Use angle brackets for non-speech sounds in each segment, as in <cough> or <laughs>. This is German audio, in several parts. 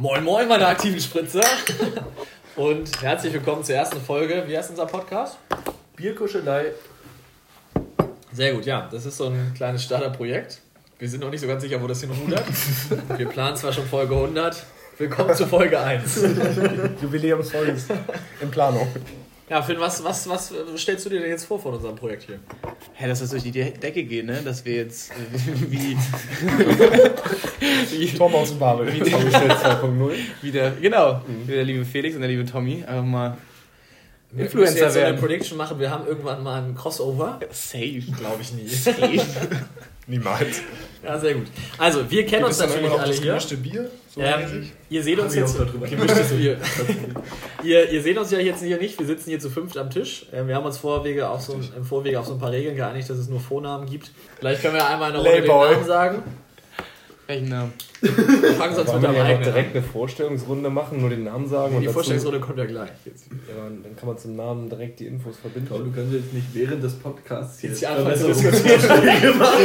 Moin Moin, meine aktiven Spritzer. <laughs> Und herzlich willkommen zur ersten Folge. Wie heißt unser Podcast? Bierkuschelei. Sehr gut, ja. Das ist so ein kleines Starterprojekt. Wir sind noch nicht so ganz sicher, wo das hinrudert. <laughs> Wir planen zwar schon Folge 100. Willkommen zu Folge 1. <laughs> Jubiläumsfolge ist in Planung. Ja, Finn, was, was, was stellst du dir denn jetzt vor von unserem Projekt hier? Hä, dass das durch die De- Decke geht, ne? Dass wir jetzt äh, <laughs> wie, wie, Tom aus dem Babel. Wie- Vorgestellt 2.0. wie der, genau, wie der liebe Felix und der liebe Tommy einfach mal Wir müssen Influencer jetzt so eine werden. Prediction machen. Wir haben irgendwann mal ein Crossover. Safe. Glaube ich nie. Safe. <laughs> Niemals. Ja, sehr gut. Also, wir kennen uns natürlich alle das hier. gemischte Bier? So Ähm, ihr seht uns jetzt. Gemischtes Bier. <laughs> ihr, ihr seht uns ja jetzt hier nicht. Wir sitzen hier zu fünft am Tisch. Ähm, wir haben uns Vorwege auf so, im Vorwege auf so ein paar Regeln geeinigt, dass es nur Vornamen gibt. Vielleicht können wir einmal eine Runde den Playboy. Namen sagen. Welchen <laughs> Namen? Wir fangen sonst mit noch eigenen direkt eine Vorstellungsrunde machen, nur den Namen sagen? an. und Die dazu- Vorstellungsrunde kommt ja gleich. Jetzt. Ja, dann kann man zum Namen direkt die Infos verbinden. Tom, du kannst jetzt nicht während des Podcasts Jetzt jetzt die Anfang zu machen.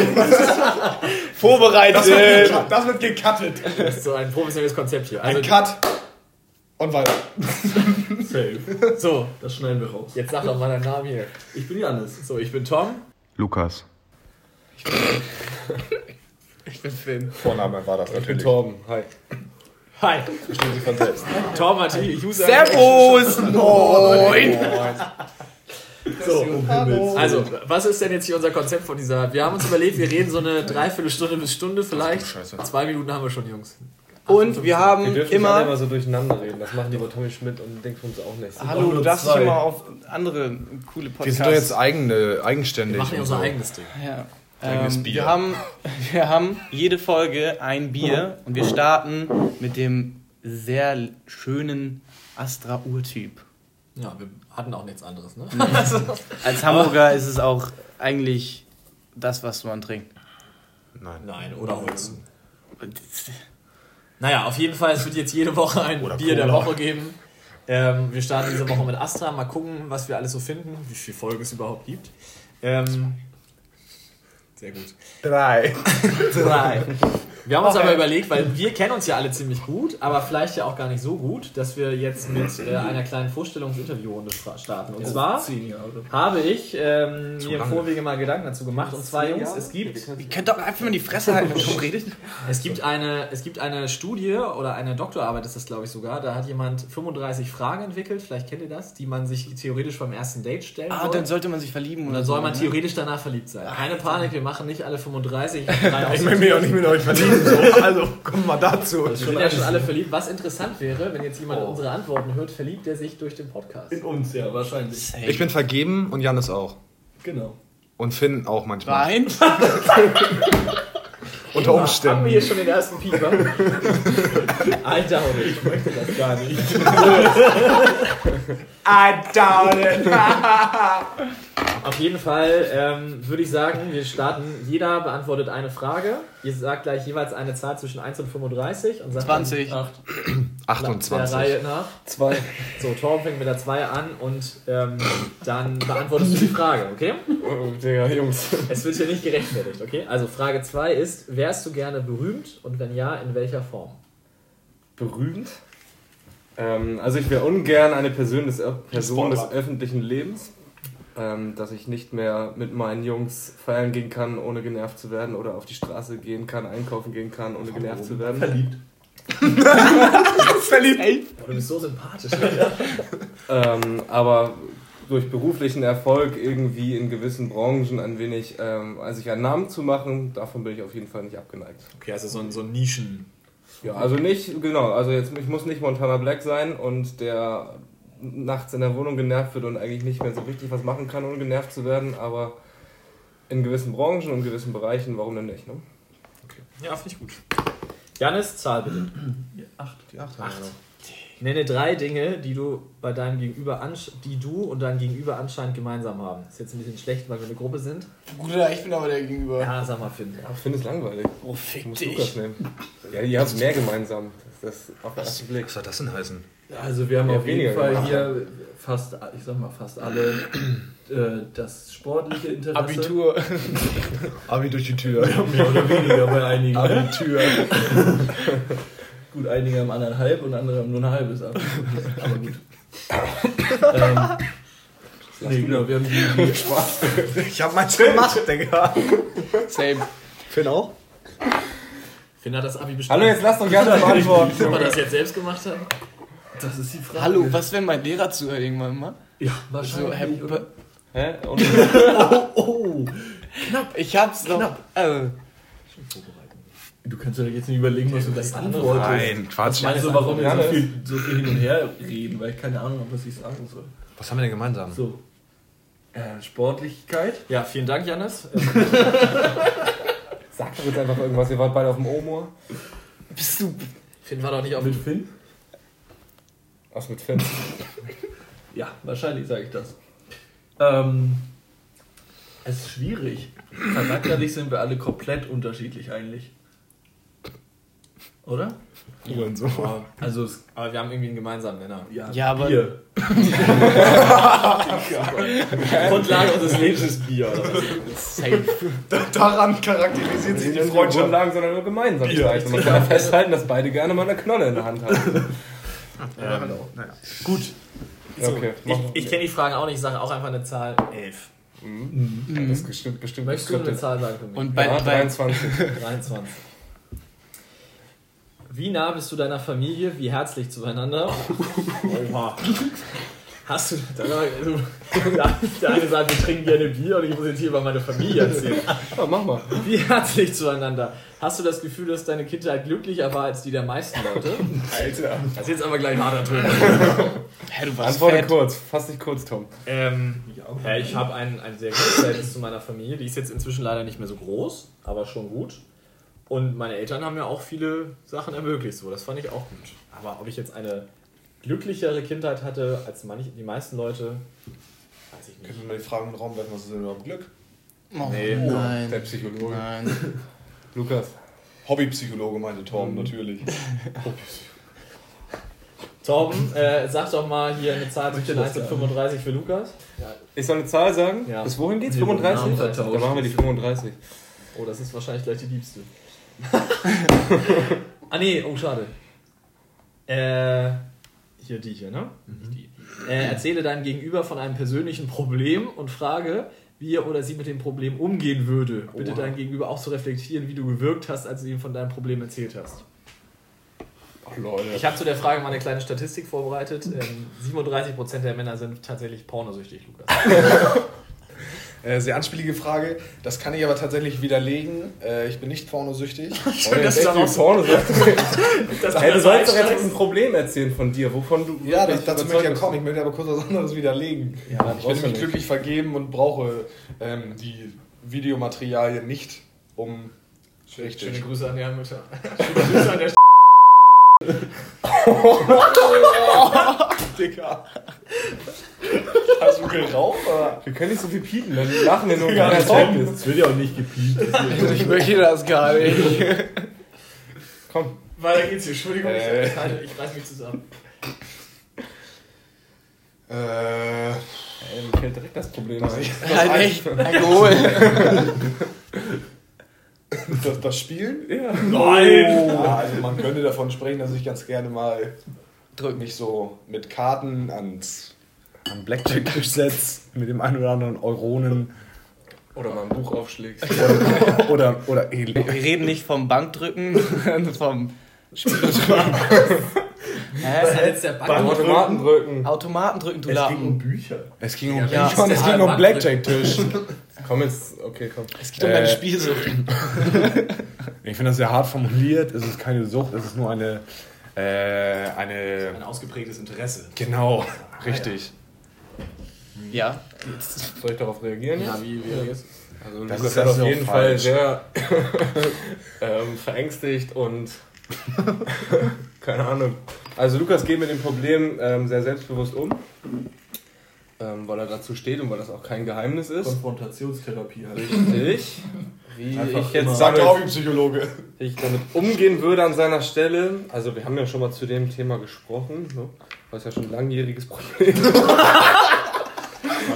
Vorbereitet! Das wird, gecuttet. das wird gecuttet. Das ist so ein professionelles Konzept hier. Also, Ein Cut. Und weiter. <laughs> Safe. so, Das schneiden wir raus. jetzt sag doch mal deinen Namen hier. Ich bin Janis. So, ich bin Tom. Lukas. Ich <laughs> bin Finn. Vorname war das Ich bin natürlich. Torben. Hi. Hi. Verstehen Sie von selbst. Tom hat die User. Servus! Moin! So. Also, was ist denn jetzt hier unser Konzept von dieser? Wir haben uns überlegt, wir reden so eine Dreiviertelstunde bis Stunde vielleicht. Scheiße. Zwei Minuten haben wir schon, Jungs. Und wir Wir haben dürfen nicht alle immer. immer so durcheinander reden. Das machen lieber Tommy Schmidt und denkt von uns auch nicht. Hallo, du darfst dich immer auf andere coole Podcasts. Wir sind doch jetzt eigene, Wir eigenständig. machen ja unser so. eigenes Ding. Ja. Ähm, Bier. wir, haben, wir haben jede Folge ein Bier <laughs> und wir starten mit dem sehr schönen Astra-Urtyp. Ja, wir hatten auch nichts anderes, ne? <laughs> Als Hamburger ist es auch eigentlich das, was man trinkt. Nein. Nein, oder Holzen. <laughs> Naja, auf jeden Fall, es wird jetzt jede Woche ein Oder Bier der Cola. Woche geben. Ähm, wir starten diese Woche mit Astra. Mal gucken, was wir alles so finden, wie viele Folgen es überhaupt gibt. Ähm, sehr gut. Drei. <laughs> Drei. Wir haben uns aber überlegt, weil wir kennen uns ja alle ziemlich gut, aber vielleicht ja auch gar nicht so gut, dass wir jetzt mit äh, einer kleinen Vorstellungs-Interviewrunde starten. Und zwar Zehn Jahre. habe ich ähm, mir im. Vorwege mal Gedanken dazu gemacht. Und zwar, Jungs, es gibt, Ihr könnt doch einfach mal die Fresse halten, wenn ihr redet. es gibt, eine, es gibt eine Studie oder eine Doktorarbeit ist das, glaube ich, sogar. Da hat jemand 35 Fragen entwickelt, vielleicht kennt ihr das, die man sich theoretisch beim ersten Date stellen Ah, soll. dann sollte man sich verlieben und oder dann so. soll man ne? theoretisch danach verliebt sein. Keine Panik, wir machen nicht alle 35. <laughs> drei Ich will mich auch nicht mit euch verlieben. So. <laughs> Also, kommen wir dazu. Wir sind ja schon alle verliebt. Was interessant wäre, wenn jetzt jemand unsere Antworten hört, verliebt er sich durch den Podcast. In uns, ja, wahrscheinlich. Ich bin vergeben und Janis auch. Genau. Und Finn auch manchmal. Nein? <laughs> Unter Haben wir Umständen. hier schon den ersten Pieper? <laughs> Alter, ich möchte das gar nicht. I doubt it. Auf jeden Fall ähm, würde ich sagen, wir starten. Jeder beantwortet eine Frage. Ihr sagt gleich jeweils eine Zahl zwischen 1 und 35 und sagt 20. Dann <clears throat> der 28. Reihe nach. Zwei. So, Torben fängt mit der 2 an und ähm, dann beantwortest du die Frage, okay? <laughs> Oh, Digga, Jungs. Es wird hier nicht gerechtfertigt, okay? Also Frage 2 ist, wärst du gerne berühmt und wenn ja, in welcher Form? Berühmt? Ähm, also ich wäre ungern eine Person des, Person des öffentlichen Lebens. Ähm, dass ich nicht mehr mit meinen Jungs feiern gehen kann, ohne genervt zu werden. Oder auf die Straße gehen kann, einkaufen gehen kann, ohne genervt zu werden. Verliebt. <laughs> Oh, du bist so sympathisch. <laughs> Ähm, aber durch beruflichen Erfolg irgendwie in gewissen Branchen ein wenig, ähm, also sich einen Namen zu machen, davon bin ich auf jeden Fall nicht abgeneigt. Okay, also so ein, so ein Nischen. Ja, also nicht, genau, also jetzt, ich muss nicht Montana Black sein und der nachts in der Wohnung genervt wird und eigentlich nicht mehr so richtig was machen kann, ohne genervt zu werden, aber in gewissen Branchen und gewissen Bereichen, warum denn nicht, ne? Ja, finde ich gut. Janis, Zahl bitte. Acht. Die acht. Acht. Nenne drei Dinge, die du bei deinem Gegenüber die du und dein Gegenüber anscheinend gemeinsam haben. Ist jetzt ein bisschen schlecht, weil wir eine Gruppe sind. Bruder, ich bin aber der Gegenüber. Ja, sag mal, Finn. Ach, finde es langweilig. Oh, Ich fick muss dich. Lukas nehmen. Ja, die haben mehr gemeinsam. Das auf den ersten Blick. Was soll das denn heißen? Also wir haben Ja, auf jeden Fall gemacht. hier fast, ich sag mal fast alle äh, das sportliche Interesse. Abitur. <laughs> Abi durch die Tür. Mehr oder weniger bei einigen. Abitur. <laughs> Gut, einige haben anderthalb und andere haben nur ein halbes ab. Aber gut. ähm, nee, genau, wir haben die, die <laughs> Spaß. Ich hab meins gemacht, Digga. Same. Finn auch? Finn hat das Abi bestimmt. Hallo, jetzt lasst doch <laughs> gerne beantworten. Ob wir das jetzt selbst gemacht haben? Das ist die Frage. Hallo, was wenn mein Lehrer zuhört irgendwann mal? Ja, So, wahrscheinlich. Oder? Hä? Und <laughs> Oh, ich hab's doch. Knapp. Also, du kannst ja jetzt nicht überlegen, was du gleich antwortest. Nein, Quatsch. meinst du, warum wir so viel, so viel hin und her reden? Weil ich keine Ahnung habe, was ich sagen soll. Was haben wir denn gemeinsam? So. Äh, Sportlichkeit. Ja, vielen Dank, Janis. <laughs> Sag doch jetzt einfach irgendwas, ihr wart beide auf dem Omor. bist du. Finn war doch nicht auf Mit Finn? Was mit Finn? <laughs> Ja, wahrscheinlich sage ich das. Ähm, es ist schwierig. Charakterlich sind wir alle komplett unterschiedlich eigentlich. Oder? So. Also, es, Aber wir haben irgendwie einen gemeinsamen Nenner. ja, Ja, aber- Bier. <laughs> Grundlage unseres Lebens ist Bier. Safe. Daran charakterisiert sich die Nicht Freundschaft. Grundlagen, sondern nur Gemeinsamkeiten. Man kann ja festhalten, dass beide gerne mal eine Knolle in der Hand haben. <laughs> Ja, genau. Naja. Gut. Okay, Ich, ich kenne die Fragen auch nicht, ich sage auch einfach eine Zahl 11. Das ist bestimmt, bestimmt Möchtest du eine. Zahl sagen für mich? Und bei, Ja, bei 23. 23. <laughs> Wie nah bist du deiner Familie? Wie herzlich zueinander? <laughs> Oha. Hast du. Also, der eine sagt, wir trinken gerne Bier und ich muss jetzt hier über meine Familie erzählen. Ja, mach mal. Wie herzlich zueinander. Hast du das Gefühl, dass deine Kindheit glücklicher war als die der meisten Leute? Alter. Das ist jetzt aber gleich ein harter Ton. Hä, du warst Antworte fett. kurz, fass dich kurz, Tom. Ähm, ja, ich habe ein, ein sehr gutes Verhältnis zu meiner Familie. Die ist jetzt inzwischen leider nicht mehr so groß, aber schon gut. Und meine Eltern haben mir auch viele Sachen ermöglicht, so das fand ich auch gut. Aber ob ich jetzt eine glücklichere Kindheit hatte als manche, die meisten Leute, weiß ich Können nicht. wir mal die Frage in den Raum werfen, was ist denn überhaupt Glück? Oh, Nee. nein. Der Psychologe. Nein. <laughs> Lukas. Hobbypsychologe meinte Tom, natürlich. <laughs> Torben, äh, sag doch mal hier eine Zahl zwischen 1 und 35 für Lukas. Ich soll eine Zahl sagen? Ja. Bis wohin geht's? Nee, Namen 35? vertauscht. Dann machen wir die 35. Oh, das ist wahrscheinlich gleich die liebste. <laughs> ah nee, oh schade. Äh, hier die hier, ne? Nicht die. Äh, erzähle deinem Gegenüber von einem persönlichen Problem und frage, wie er oder sie mit dem Problem umgehen würde. Bitte Oha. dein Gegenüber auch zu reflektieren, wie du gewirkt hast, als du ihm von deinem Problem erzählt hast. Ach Leute. Ich habe zu der Frage mal eine kleine Statistik vorbereitet. Ähm, 37% der Männer sind tatsächlich pornosüchtig, Lukas. <laughs> Äh, sehr anspielige Frage. Das kann ich aber tatsächlich widerlegen. Äh, ich bin nicht pornosüchtig. <laughs> Oh, <laughs> <laughs> das das ist ist dann auch Hey, du sollst doch jetzt ein Problem erzählen von dir, wovon du. Ja, das, dazu möchte ich ja kommen. Ich möchte aber kurz was anderes widerlegen. Ja, ich bin du nämlich nicht. glücklich vergeben und brauche ähm, die Videomaterialien nicht, um richtig. Schöne Grüße an die Mütter. Schöne Grüße an der Digga. Hast du geraucht? Oder? Wir können nicht so viel piepen, dann lachen wir <laughs> nur das Tom Es wird ja auch nicht gepiept. <laughs> Ich möchte das gar nicht. <laughs> Komm. Weiter geht's hier. Entschuldigung, Äh. ich, ich reiß mich zusammen. Äh, Ey, mir fällt direkt das Problem das, ein. Halt echt Alkohol. das, das Spielen? Ja. Nein! Ja, also man könnte davon sprechen, dass ich ganz gerne mal Drück. mich so mit Karten ans, an Blackjack-Tisch setze, mit dem einen oder anderen Euronen Oder mal ein Buch aufschlägst. oder, oder, oder Wir reden nicht vom Bankdrücken, <laughs> sondern vom Spielerdrücken. <laughs> Was Hä? hat jetzt der Bank Automaten drücken. Automatendrücken, du Es ging um Lappen. Bücher. Es ging um Ja, Bücher und ist es ging um. Blackjack-Tisch. Komm jetzt, okay, komm. Es geht um deine Äh, Spielsucht. <laughs> Ich finde das sehr hart formuliert. Es ist keine Sucht, es ist nur eine. Äh, eine. Ein ausgeprägtes Interesse. Genau, richtig. Ja. Soll ich darauf reagieren? Ja, jetzt? wie, wie ist Also Das Lukas ist auf jeden Fall sehr <laughs> ähm, verängstigt und <laughs> keine Ahnung. Also Lukas geht mit dem Problem ähm, sehr selbstbewusst um, ähm, weil er dazu steht und weil das auch kein Geheimnis ist. Konfrontationstherapie halt. Richtig. Wie Einfach ich jetzt Sagt der damit, Hobbypsychologe. wie ich damit umgehen würde an seiner Stelle. Also wir haben ja schon mal zu dem Thema gesprochen. Ne? Das ist ja schon ein langjähriges Problem. <laughs>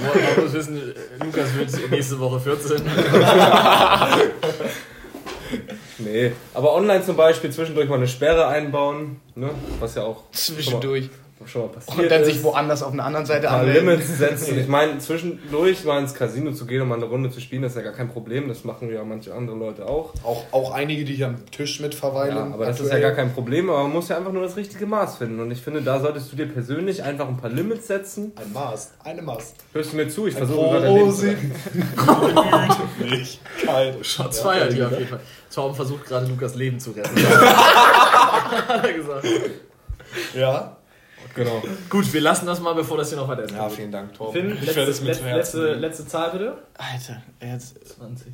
man muss wissen, äh, Lukas wird nächste Woche 14. Nee, <laughs> Nee, aber online zum Beispiel zwischendurch mal eine Sperre einbauen, ne? was ja auch Zwischendurch. Schon mal passiert Und dann ist. sich woanders auf eine andere Seite ein paar anmelden. Limits setzen. Ich meine, zwischendurch mal ins Casino zu gehen und mal eine Runde zu spielen, das ist ja gar kein Problem. Das machen ja manche andere Leute auch. Auch, auch einige, die hier am Tisch mit verweilen. Ja, aber das ist ja gar kein Problem. Aber man muss ja einfach nur das richtige Maß finden. Und ich finde, da solltest du dir persönlich einfach ein paar Limits setzen. Ein Maß, eine Maß. Hörst du mir zu? Ich versuche gerade dein Leben zu. Nicht kalt. Shots feiert hier auf jeden Fall. Torben versucht gerade Lukas Leben zu retten. <laughs> Hat er gesagt. Ja? Genau. Gut, wir lassen das mal, bevor das hier noch weiter ist. Ja, vielen Dank, Torben. Finn, ich werde es letzte, mir letzte, Herzen letzte, letzte Zahl bitte. Alter, er hat 20.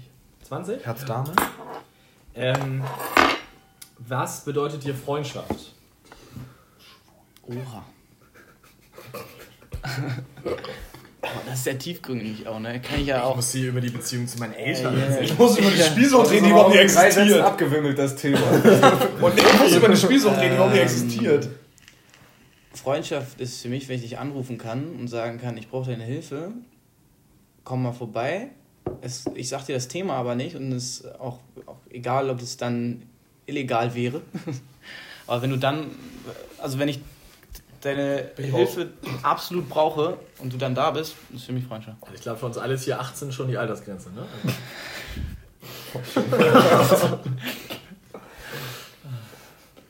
20? Herz-Dame? Ähm, was bedeutet dir Freundschaft? <laughs> Oha. Das ist sehr tiefgründig auch, ne? Kann ich ja Ich auch. muss hier über die Beziehung zu meinen Eltern erzählen. <laughs> Ich muss über die Spielsucht reden, die Das überhaupt nicht ist aber auch in drei Sätzen existiert. abgewimmelt, das Thema. Und ich muss über eine Spielsucht reden, die überhaupt nicht Ähm, existiert. Freundschaft ist für mich, wenn ich dich anrufen kann und sagen kann, ich brauche deine Hilfe, komm mal vorbei. Es, ich sag dir das Thema aber nicht und es ist auch, auch egal, ob es dann illegal wäre. <laughs> aber wenn du dann, also wenn ich deine ich Hilfe absolut brauche und du dann da bist, ist für mich Freundschaft. Ich glaube, für uns alles hier 18 schon die Altersgrenze, ne? <laughs> <laughs>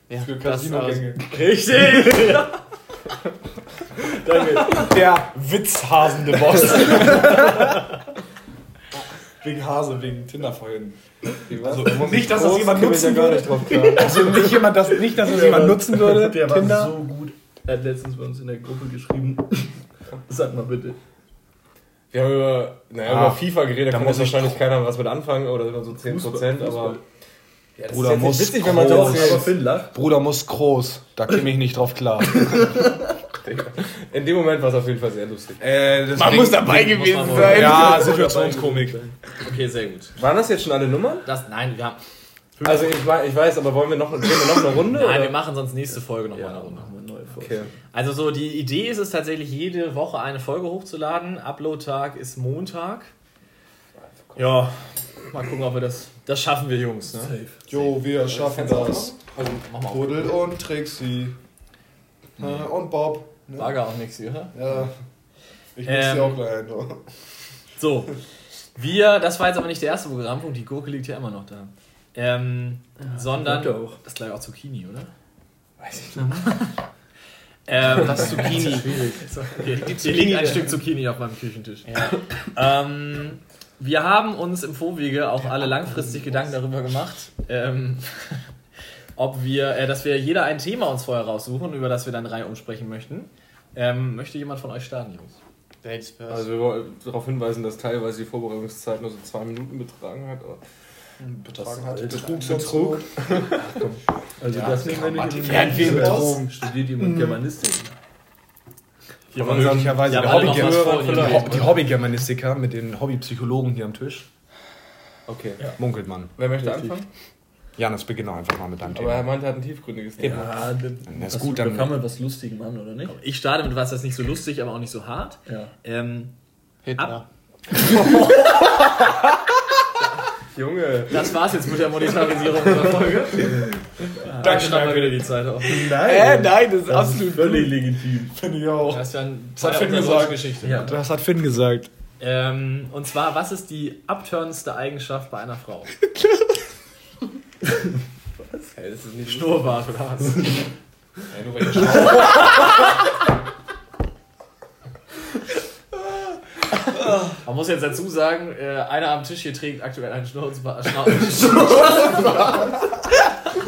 Ja, Für das- Casinogänge. Richtig! <laughs> Danke. Der witzhasende Boss. wegen Hase, wegen Tinder vorhin. Also nicht, dass das jemand nutzen würde. nicht. <laughs> Also nicht, jemand, das, nicht, dass das jemand nutzen würde. <laughs> Der war Tinder. so gut. Er hat letztens bei uns in der Gruppe geschrieben. Sag mal bitte. Wir haben über, naja, Ah, über FIFA geredet, da kann muss wahrscheinlich keiner was mit anfangen oder so 10%, Fußball, aber. Fußball. Ja, das Bruder, ist jetzt muss witzig, wenn man groß. das Aber Finn lacht. Bruder muss groß. Da käme ich nicht drauf klar. <laughs> In dem Moment war es auf jeden Fall sehr lustig. Äh, Man muss dabei muss gewesen wohl. sein. Ja, <laughs> Situationskomik. Okay, sehr gut. Waren das jetzt schon alle Nummern? Das, nein, wir haben. Also ich, ich weiß, aber wollen wir noch, wir noch eine Runde? Nein, wir oder? machen sonst nächste Folge nochmal eine Ja, Runde. wir eine neue Folge. Okay. Also so, die Idee ist es tatsächlich, jede Woche eine Folge hochzuladen. Upload-Tag ist Montag. Ja, mal gucken, ob wir das... Das schaffen wir, Jungs. Ne? Safe. Jo, wir schaffen das. Also, mach mal auf. Buddel und Trixie. Äh, Und Bob. Ne? Bagger auch nichts, oder? Ja. Ich muss Ähm, sie auch gleich ein. So, wir, das war jetzt aber nicht der erste Programmpunkt, die Gurke liegt ja immer noch da. Ähm, sondern, Gurke auch. das ist gleich auch Zucchini, oder? Weiß ich nicht. <laughs> ähm, Das ist Zucchini. <laughs> okay, hier liegt ein Stück Zucchini auf meinem Küchentisch. Ähm, wir haben uns im Vorwege auch alle langfristig Gedanken darüber gemacht, ähm, <laughs> ob wir, äh, dass wir jeder ein Thema uns vorher raussuchen, über das wir dann Reihe umsprechen möchten. Ähm, möchte jemand von euch starten, Jungs? Also wir wollen darauf hinweisen, dass teilweise die Vorbereitungszeit nur so zwei Minuten betragen hat. Aber Betragen hat. Alter, Betrug, Betrug. <laughs> Also Ja, das nehmen wir nicht in Werden wir betrogen? Studiert jemand Germanistik? Hier Aber möglicherweise was Hobby- vor, die, Hobbygermanistiker mit den Hobbypsychologen hier am Tisch. Okay. Munkelt man. Wer möchte Richtig. anfangen? Janis, beginn doch einfach mal mit deinem Aber er Thema. meinte, er hat ein tiefgründiges Thema. Ja, dann, Das ist gut, da dann- kann man was Lustigem an, oder nicht? Ich starte mit was, das nicht so lustig, aber auch nicht so hart. Ja. Ähm, Hitler. <laughs> Junge. das war's jetzt mit der Monetarisierung unserer <laughs> Folge. Danke nochmal wieder die Zeit auf. Äh, nein, das ist absolut Völlig legitim. Finde ich auch. Das ist ja ein Das hat Finn gesagt. Geschichte. Ja. Das hat Finn gesagt. Ähm, und zwar, was ist die abturnendste Eigenschaft bei einer Frau? <laughs> Hey, das ist nicht Schnurrbart oder was? Ey, nur weil ich <laughs> Man muss jetzt dazu sagen, äh, einer am Tisch hier trägt aktuell einen Schnurrbart. <laughs>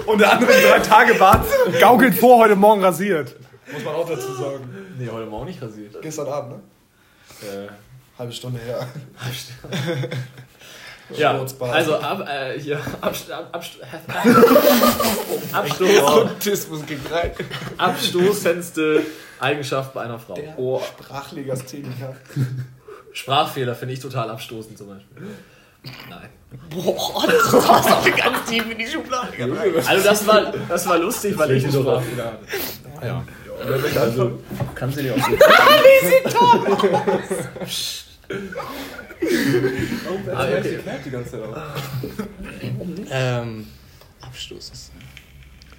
Und der andere drei Tage Bart gaukelt vor, heute Morgen rasiert. Muss man auch dazu sagen. nee, heute Morgen nicht rasiert. Gestern Abend, ne? Äh, Halbe Stunde her. ja, <laughs> Schwarzbart. also ab, äh, hier, Abst ab, Abst <laughs> Abstoß, Autismus gekreit. abstoßendste Eigenschaft bei einer Frau. Oh, Sprachlegastheniker. Sprachfehler finde ich total abstoßend zum Beispiel. Nein. Boah, das passt auch ganz tief in die Schublade. Also das war, das war lustig, weil ich einen Sprachfehler hatte. Ja. Also, kannst du dir auch so. <laughs> Ah, okay. die ganze Zeit auf. Ähm, Abstoß ist.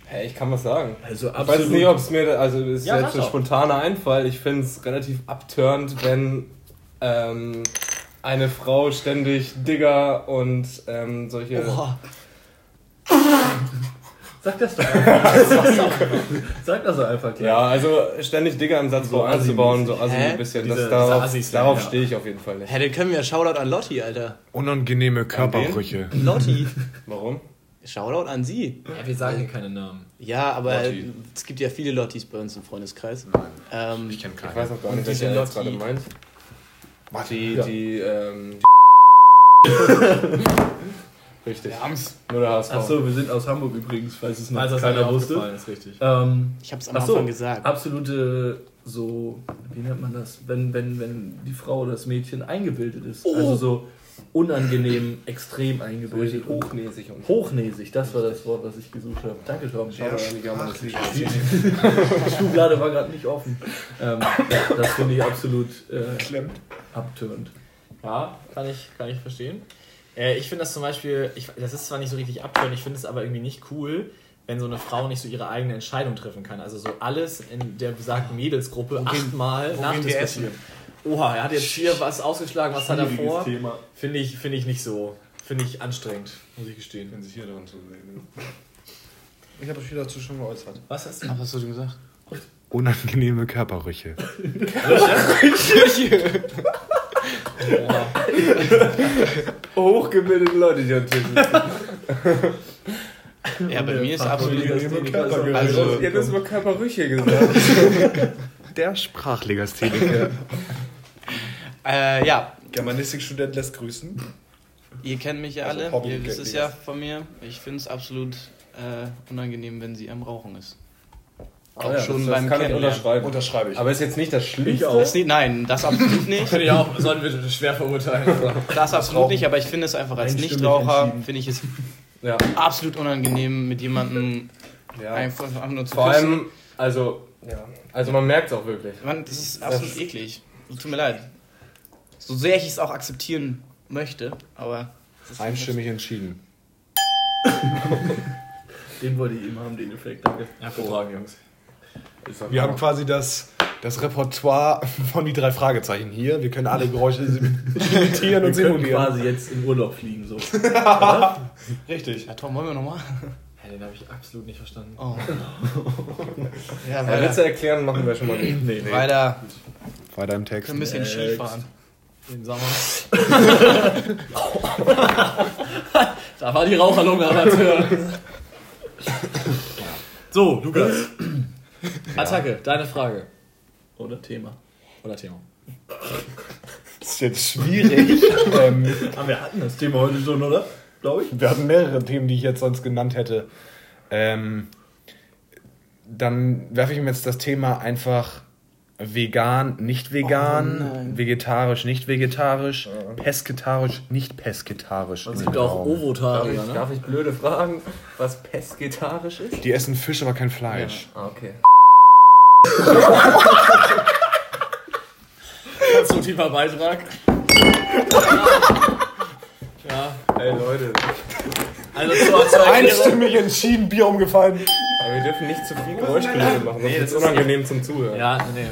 Hey, ich kann was sagen. Also Ich weiß nicht, ob es mir, also das ist Ja, jetzt ein spontaner Einfall. Ich finde es relativ abturnt, wenn ähm, eine Frau ständig Digger und ähm, solche. Boah. <laughs> Sag das doch einfach. Sag das doch einfach klar. Ja, also ständig Digger im Satzbau So einzubauen, so assi ein bisschen. Diese- das, darauf darauf ja. stehe ich auf jeden Fall nicht. Hä, dann können wir Shoutout an Lotti, Alter. Unangenehme Körperbrüche. Lotti. Warum? Shoutout an sie. Ja, wir sagen hier keine Namen. Ja, aber Lotti. es gibt ja viele Lottis bei uns im Freundeskreis. Ähm, Ich kenne Ich keinen. weiß auch gar nicht, welche jetzt Lotti- gerade meint. Die, Ja. die, ähm. <laughs> Richtig. Nur der HSV. Achso, wir sind aus Hamburg übrigens, falls es noch Also das keiner wusste. ist richtig. Ähm, ich hab's am so. Anfang gesagt. absolute, so, wie nennt man das, wenn, wenn, wenn die Frau oder das Mädchen eingebildet ist. Oh. Also so unangenehm, extrem eingebildet. hochnäsig und. Hochnäsig, das war das Wort, was ich gesucht habe. Danke, Tom. Aber die Schublade war gerade nicht offen. Ähm, das finde ich absolut äh, abtörend. Ja, kann ich, kann ich verstehen. Äh, ich finde das zum Beispiel, ich, das ist zwar nicht so richtig abtören, ich finde es aber irgendwie nicht cool, wenn so eine Frau nicht so ihre eigene Entscheidung treffen kann. Also so alles in der besagten Mädelsgruppe achtmal nachdiskutieren. Oha, er hat jetzt hier was ausgeschlagen, was hat er vor? Thema. Finde ich, finde ich nicht so. Finde ich anstrengend, muss ich gestehen. Wenn sich hier dran zu sehen. Ich habe mich dazu schon geäußert. Was hast du? Ach, was hast du denn gesagt? Unangenehme Körperbrüche. Hochgebildete Leute, die sitzen. Ja, bei mir ist absolut. Körpergerüche. Also- Ihr habt das über Körperrüche gesagt. Der Sprachlegastheniker. Äh, ja, Germanistikstudent lässt grüßen. ihr kennt mich ja Also alle. Hobby- ihr wisst es ja von mir. Ich finde es absolut äh, unangenehm, wenn sie am Rauchen ist. Auch Ja, schon das, beim das kann ich unterschreiben. Unterschreibe ich. Aber ist jetzt nicht das Schlimmste. Das nicht, nein, das absolut <laughs> nicht. Finde ich auch, sollten wir schwer verurteilen. Das absolut nicht, aber ich finde es einfach als Nichtraucher, finde ich es <laughs> Ja. absolut unangenehm, mit jemandem ja. einfach, nur zu Vor küssen. allem, also, ja. Also man merkt es auch wirklich. Mann, das ist absolut eklig. Tut mir leid. So sehr ich es auch akzeptieren möchte, aber. es ist Einstimmig entschieden. <laughs> Den wollte ich eben haben, den Effekt. Danke. Hervorragend, Jungs. Wir haben quasi das, das Repertoire von die drei Fragezeichen hier. Wir können alle Geräusche <laughs> imitieren und Wir können simulieren. quasi jetzt in Urlaub fliegen. So. <laughs> Richtig. Ja, Tom, wollen wir nochmal? Ja, den habe ich absolut nicht verstanden. Oh. ja, Ja, weiter. Witze erklären machen wir schon mal nicht. Nee, nee. weiter. Weiter im Text. Ein bisschen Äh, Skifahren. Den Sommer. <laughs> da war die Raucherlunge Amateur. So, Lukas. Attacke, deine Frage. Oder Thema. Oder Thema. Das ist jetzt schwierig. <laughs> ähm, Aber wir hatten das Thema heute schon, oder? Glaube ich. wir hatten mehrere Themen, die ich jetzt sonst genannt hätte. Ähm, dann werfe ich ihm jetzt das Thema einfach vegan, nicht vegan, Oh vegetarisch, nicht vegetarisch, pesketarisch, nicht pesketarisch. Es gibt auch. Darf Ovotarier, ich, ne? darf ich blöde fragen, was pesketarisch ist? Die essen Fisch, aber kein Fleisch. Ah, okay. <laughs> Konstruktiver Beitrag. <laughs> ja, Ey Leute, also zur, zur. Einstimmig entschieden, Bier umgefallen. aber wir dürfen nicht zu viel Geräuschkulisse machen, sonst ist es unangenehm zum Zuhören. Ja, nee.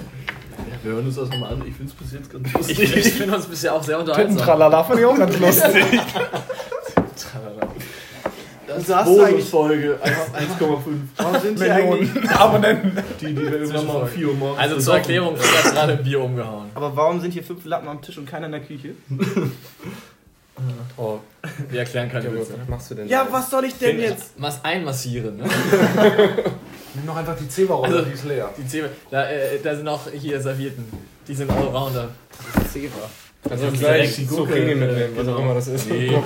Wir hören uns das nochmal an. Ich finde es bis jetzt ganz Ich, lustig. ich finde uns bisher auch sehr unterhaltsam. Tralala fand ich auch ganz lustig. Das hast du eigentlich- Bonusfolge 1,5. Warum sind. Millionen Abonnenten. Die, die wir irgendwann mal um 4 Uhr morgens Also zur. Erklärung, ich habe gerade ein Bier umgehauen. Aber warum sind hier fünf Lappen am Tisch und keiner in der Küche? <laughs> Oh, Wir erklären keine Witze. was machst du denn? Ja, was soll ich denn jetzt? Was einmassieren, ne? <laughs> Nimm noch einfach die Zebra-Rolle, Also- die ist leer. Die Zwiebel, da, äh, da sind auch hier Servietten. Die sind Allrounder. Zebra. Also Die gleich die Zucchini Gurke, mitnehmen, was genau. auch immer das ist. Nee.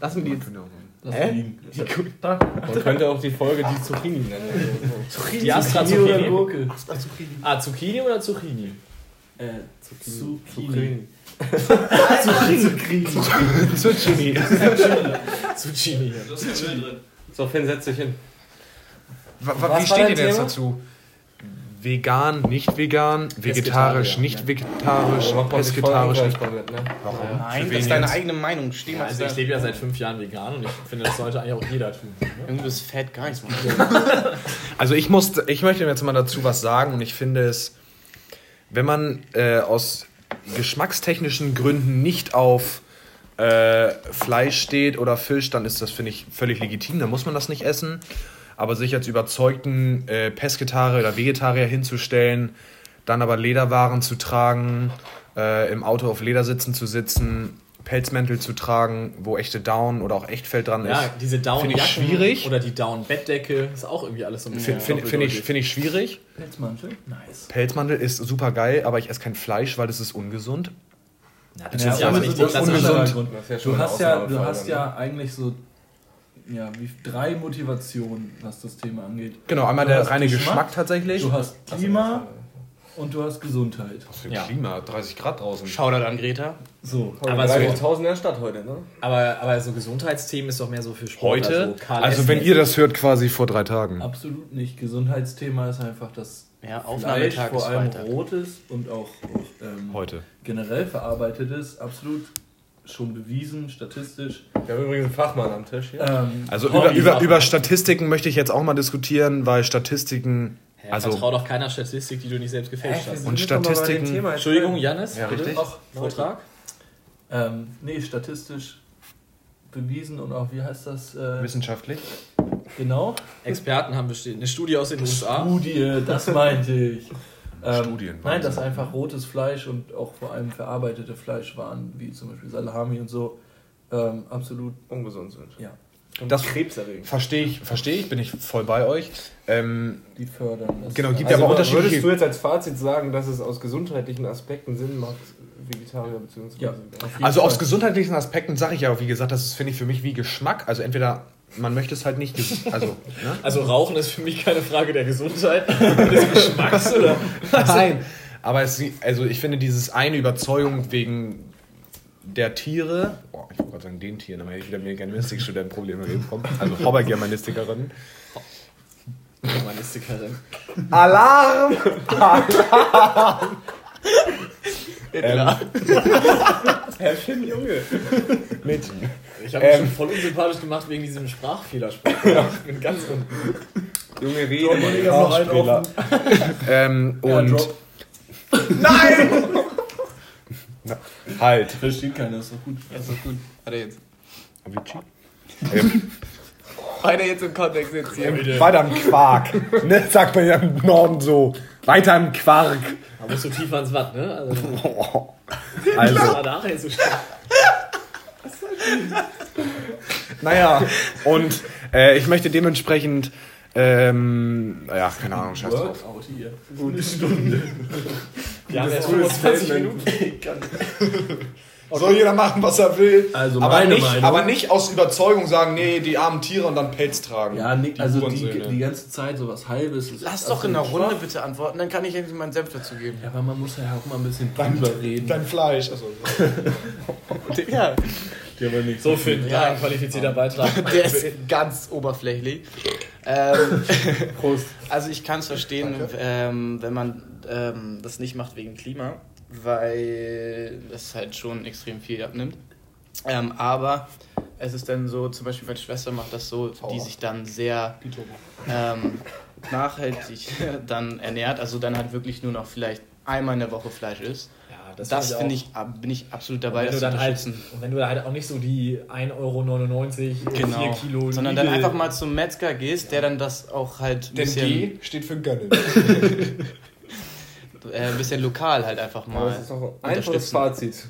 Lass mir die. Lass Hä? liegen. Man könnte auch die Folge die Zucchini nennen. Die Astra Zucchini oder Zucchini. Gurke? Ah, Zucchini oder Zucchini? Äh, Zucchini. Zucchini. Zucchini. Zucchini. So, Finn, setz dich hin. Wa- wa- Was Wie steht ihr denn jetzt dazu? vegan, nicht vegan, vegetarisch, Pesketarier, nicht vegetarisch, sich voll pesketarisch. nicht- ne? Warum? Nein, das ist deine eigene Meinung. Steh Ja, also ich lebe ja seit fünf Jahren vegan und ich finde, das sollte eigentlich auch jeder tun. Ne? Irgendwie ist Fett gar nichts machen. <laughs> Also ich muss, ich möchte jetzt mal dazu was sagen und ich finde es, wenn man äh, aus geschmackstechnischen Gründen nicht auf äh, Fleisch steht oder Fisch, dann ist das, finde ich, völlig legitim, dann muss man das nicht essen. Aber sich als überzeugten äh, Pesketarier oder Vegetarier hinzustellen, dann aber Lederwaren zu tragen, äh, im Auto auf Ledersitzen zu sitzen, Pelzmäntel zu tragen, wo echte Down oder auch Echtfell dran ist. Ja, diese down Finde ich schwierig. Oder die Down-Bettdecke ist auch irgendwie alles so ein bisschen. Finde find, find ich, find ich schwierig. Pelzmantel? Nice. Pelzmantel ist super geil, aber ich esse kein Fleisch, weil das ist ungesund. Ja, das Ja, ist ja aber nicht das die ist ungesund. Das ist ja schon Du hast ja, du hast ja eigentlich so ja, wie, drei Motivationen, was das Thema angeht. Genau, einmal Du der reine Geschmack, Geschmack, tatsächlich. Du hast Klima und du hast Gesundheit. Was für Ja. Klima, 30 Grad draußen. Shoutout an Greta. So. Aber Aber so- 30.000 in der Stadt heute, ne? Aber, aber so Gesundheitsthemen ist doch mehr so für Sport. Heute? Also S. wenn ihr das hört, quasi vor drei Tagen. Absolut nicht. Gesundheitsthema ist einfach das Ja, Fleisch, Aufnahmetag ist vor allem Freitag. rotes und auch, auch ähm, Heute. generell verarbeitetes, absolut schon bewiesen, statistisch. Wir haben übrigens einen Fachmann am Tisch hier. Ähm, Also über, über, über Statistiken möchte ich jetzt auch mal diskutieren, weil Statistiken. Ja, Also- Vertrau doch keiner Statistik, die du nicht selbst gefälscht hast. Und Statistiken- Entschuldigung, Janis, Ja, bitte. richtig. Noch Vortrag? Ähm, nee, statistisch bewiesen und auch, wie heißt das? Äh, Wissenschaftlich. genau. Experten haben bestimmt eine Studie aus den USA. Studie, das meinte ich. Ähm, Studien, Nein, dass einfach rotes Fleisch und auch vor allem verarbeitete Fleischwaren, wie zum Beispiel Salami und so, ähm, absolut, Ungesund sind. ja, Und Das- krebserregend. Verstehe ich, verstehe ich, bin ich voll bei euch. Ähm, die fördern. Das Genau, gibt Also aber würdest unterschiedliche- du jetzt als Fazit sagen, dass es aus gesundheitlichen Aspekten Sinn macht, Vegetarier bzw. Ja, auf also aus Fall. gesundheitlichen Aspekten sage ich ja, wie gesagt, das ist, finde ich, für mich wie Geschmack. Also entweder man möchte es halt nicht, also, ne? <laughs> Also Rauchen ist für mich keine Frage der Gesundheit, <laughs> des Geschmacks oder Nein, aber es, also ich finde dieses eine Überzeugung wegen der Tiere, boah, ich wollte gerade sagen den Tieren, aber hätte ich wieder mit Germanistikstudenten Probleme bekommen, also Hobby-Germanistikerin. Germanistikerin. Alarm! <laughs> Herrchen, Junge. Mädchen. Ich habe mich Ähm. schon voll unsympathisch gemacht wegen diesem Sprachfehlerspruch. <laughs> Ich bin ganz unten. Junge, rede. Sprachfehler. offen. Ähm, Ja, <laughs> und Drop. <laughs> halt. Versteht keiner, ist doch gut. Ist doch gut. Warte jetzt. Avicii? Ähm, Weiter jetzt im Kontext jetzt hier. weiter im Quark. Ne, sagt man ja im Norden so. Weiter im Quark. Da musst du tiefer ins Watt, ne? Also, Also, das war nachher so stark. <laughs> naja. Und äh, ich möchte dementsprechend, ähm, ja, keine Ahnung, scheiß drauf. Hier. Gute Stunde. Wir haben cooles 25 Statement. Minuten. <laughs> Soll jeder machen, was er will. Also aber, meine nicht, Meinung. aber nicht aus Überzeugung sagen, nee, die armen Tiere und dann Pelz tragen. Ja, nee, also die, die ganze Zeit sowas Halbes. ist Lass doch in der Runde schwach. bitte antworten, dann kann ich endlich meinen Senf dazu geben. Ja, aber man muss ja auch mal ein bisschen drüber reden. Dein Fleisch. Also, <laughs> <laughs> Ja, Die aber nicht So, Finn, Ja. ja. ein qualifizierter Beitrag. <laughs> der ist ganz oberflächlich. Ähm, <laughs> Prost. also ich kann es verstehen, ähm, wenn man ähm, das nicht macht wegen Klima, weil das halt schon extrem viel abnimmt. Ähm, aber es ist dann so, zum Beispiel meine Schwester macht das so, die sich dann sehr ähm, nachhaltig dann ernährt, also dann halt wirklich nur noch vielleicht einmal in der Woche Fleisch isst. Das, find finde auch. ich, ab- bin ich absolut Und dabei, wenn das du zu dann halt, und wenn du da halt auch nicht so die 1,99 Euro, Genau. 4 Kilo Sondern dann Lidl- einfach mal zum Metzger gehst, der dann das auch halt denn bisschen, G steht für gönnen. <laughs> <laughs> äh, ein bisschen lokal halt einfach Aber mal das ist doch ein einfaches. Fazit.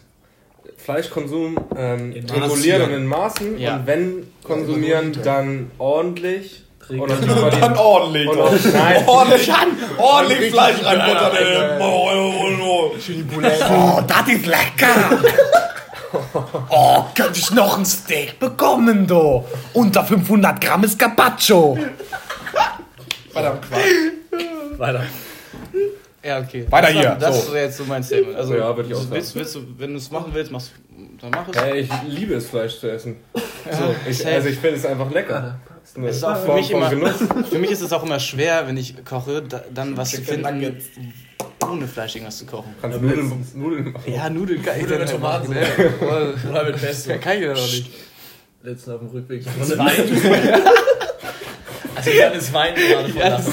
Fleischkonsum ähm, In regulieren Maßen. und in Maßen Ja. und wenn konsumieren, dann ordentlich. Trinken. Und <laughs> Dann ordentlich. und nein, ordentlich an. Ordentlich Fleisch. Alter. Oh, das ist lecker. <laughs> Oh, könnte ich noch ein Steak bekommen, do? Unter 500 Gramm ist Carpaccio. Verdammt, Quark. Weiter. Ja, okay. Weiter das war- hier, Das so. ist jetzt so mein Statement. Also, Ja, würde ich auch willst, willst du, wenn du es machen willst, machst, dann mach es. Hey, ich liebe es, Fleisch zu essen. <laughs> So, ich, also ich finde es einfach lecker. Ist eine Es ist auch für mich immer, Genuss. <laughs> für mich ist es auch immer schwer, wenn ich koche, da, dann was zu finden, Nuggets. ohne Fleisch irgendwas zu kochen. Kannst Nudeln, Nudeln machen. Ja, Nudeln kann ich Nudeln dann mit Tomaten. machen? <laughs> Oder mit Pesto. Kann ich ja noch nicht. Letzten auf dem Rückweg Das von der Wein. Also Jan ist Wein gerade von Ja, Lachen.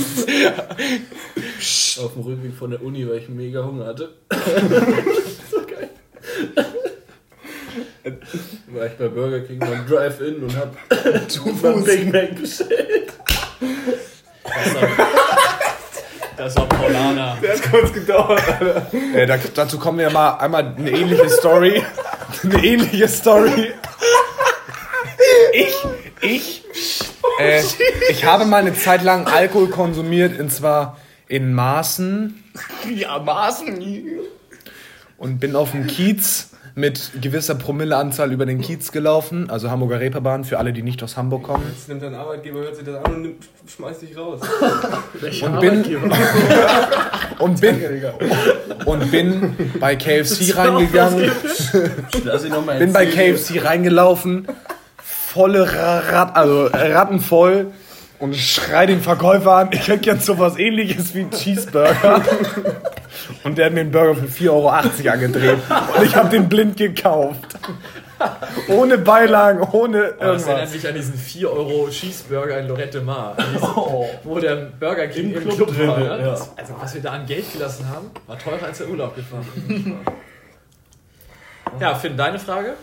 auf dem Rückweg von der Uni, weil ich mega Hunger hatte. so geil. War ich bei Burger King beim Drive-In und hab <laughs> beim Big Mac bestellt. Das war, Paulana. Der hat kurz gedauert. Äh, da, dazu kommen wir mal einmal eine ähnliche Story. eine ähnliche Story. Ich, ich, äh, ich habe mal eine Zeit lang Alkohol konsumiert und zwar in Maßen Ja, Maßen. und bin auf dem Kiez mit gewisser Promilleanzahl über den Kiez gelaufen, also Hamburger Reeperbahn für alle, die nicht aus Hamburg kommen. Jetzt nimmt dein Arbeitgeber, hört sich das an und nimmt, schmeißt dich raus. <laughs> Welcher Und bin, <laughs> und bin, und bin bei KFC reingegangen. Bin bei. KFC reingelaufen, volle Rat, also rattenvoll und schrei den Verkäufer an, ich hätte jetzt sowas ähnliches wie einen Cheeseburger. Und der hat mir einen Burger für 4,80 Euro angedreht. Und ich habe den blind gekauft. Ohne Beilagen, ohne Oh, das erinnert irgendwas. mich an diesen 4 Euro Cheeseburger in Lorette Mar. Oh. Wo der Burger King Im im Club Club, drin, war. ja. Ne? Das, also was wir da an Geld gelassen haben, war teurer als der Urlaub gefahren. ja, Finn, deine Frage?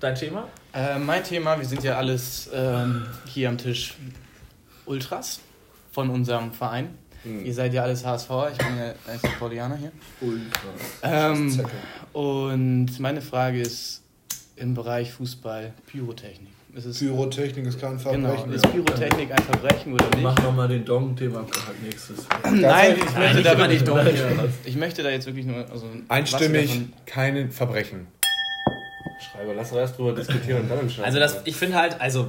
Dein Thema? Äh, mein Thema, wir sind ja alles ähm, hier am Tisch Ultras von unserem Verein. Ihr seid ja alles HSV, ich bin ja St. Paulianer hier. Ähm, und meine Frage ist im Bereich Fußball Pyrotechnik. Ist es, Pyrotechnik ist kein genau, ist Pyrotechnik ein Verbrechen oder nicht? Mach nochmal den Dong-Thema halt nächstes. <clears throat> Nein, ich möchte, nicht da nicht ich möchte da jetzt wirklich nur. Also, Einstimmig, keine Verbrechen. Schreiber, lass doch erst drüber diskutieren und dann entscheiden. Also das, ich finde halt, also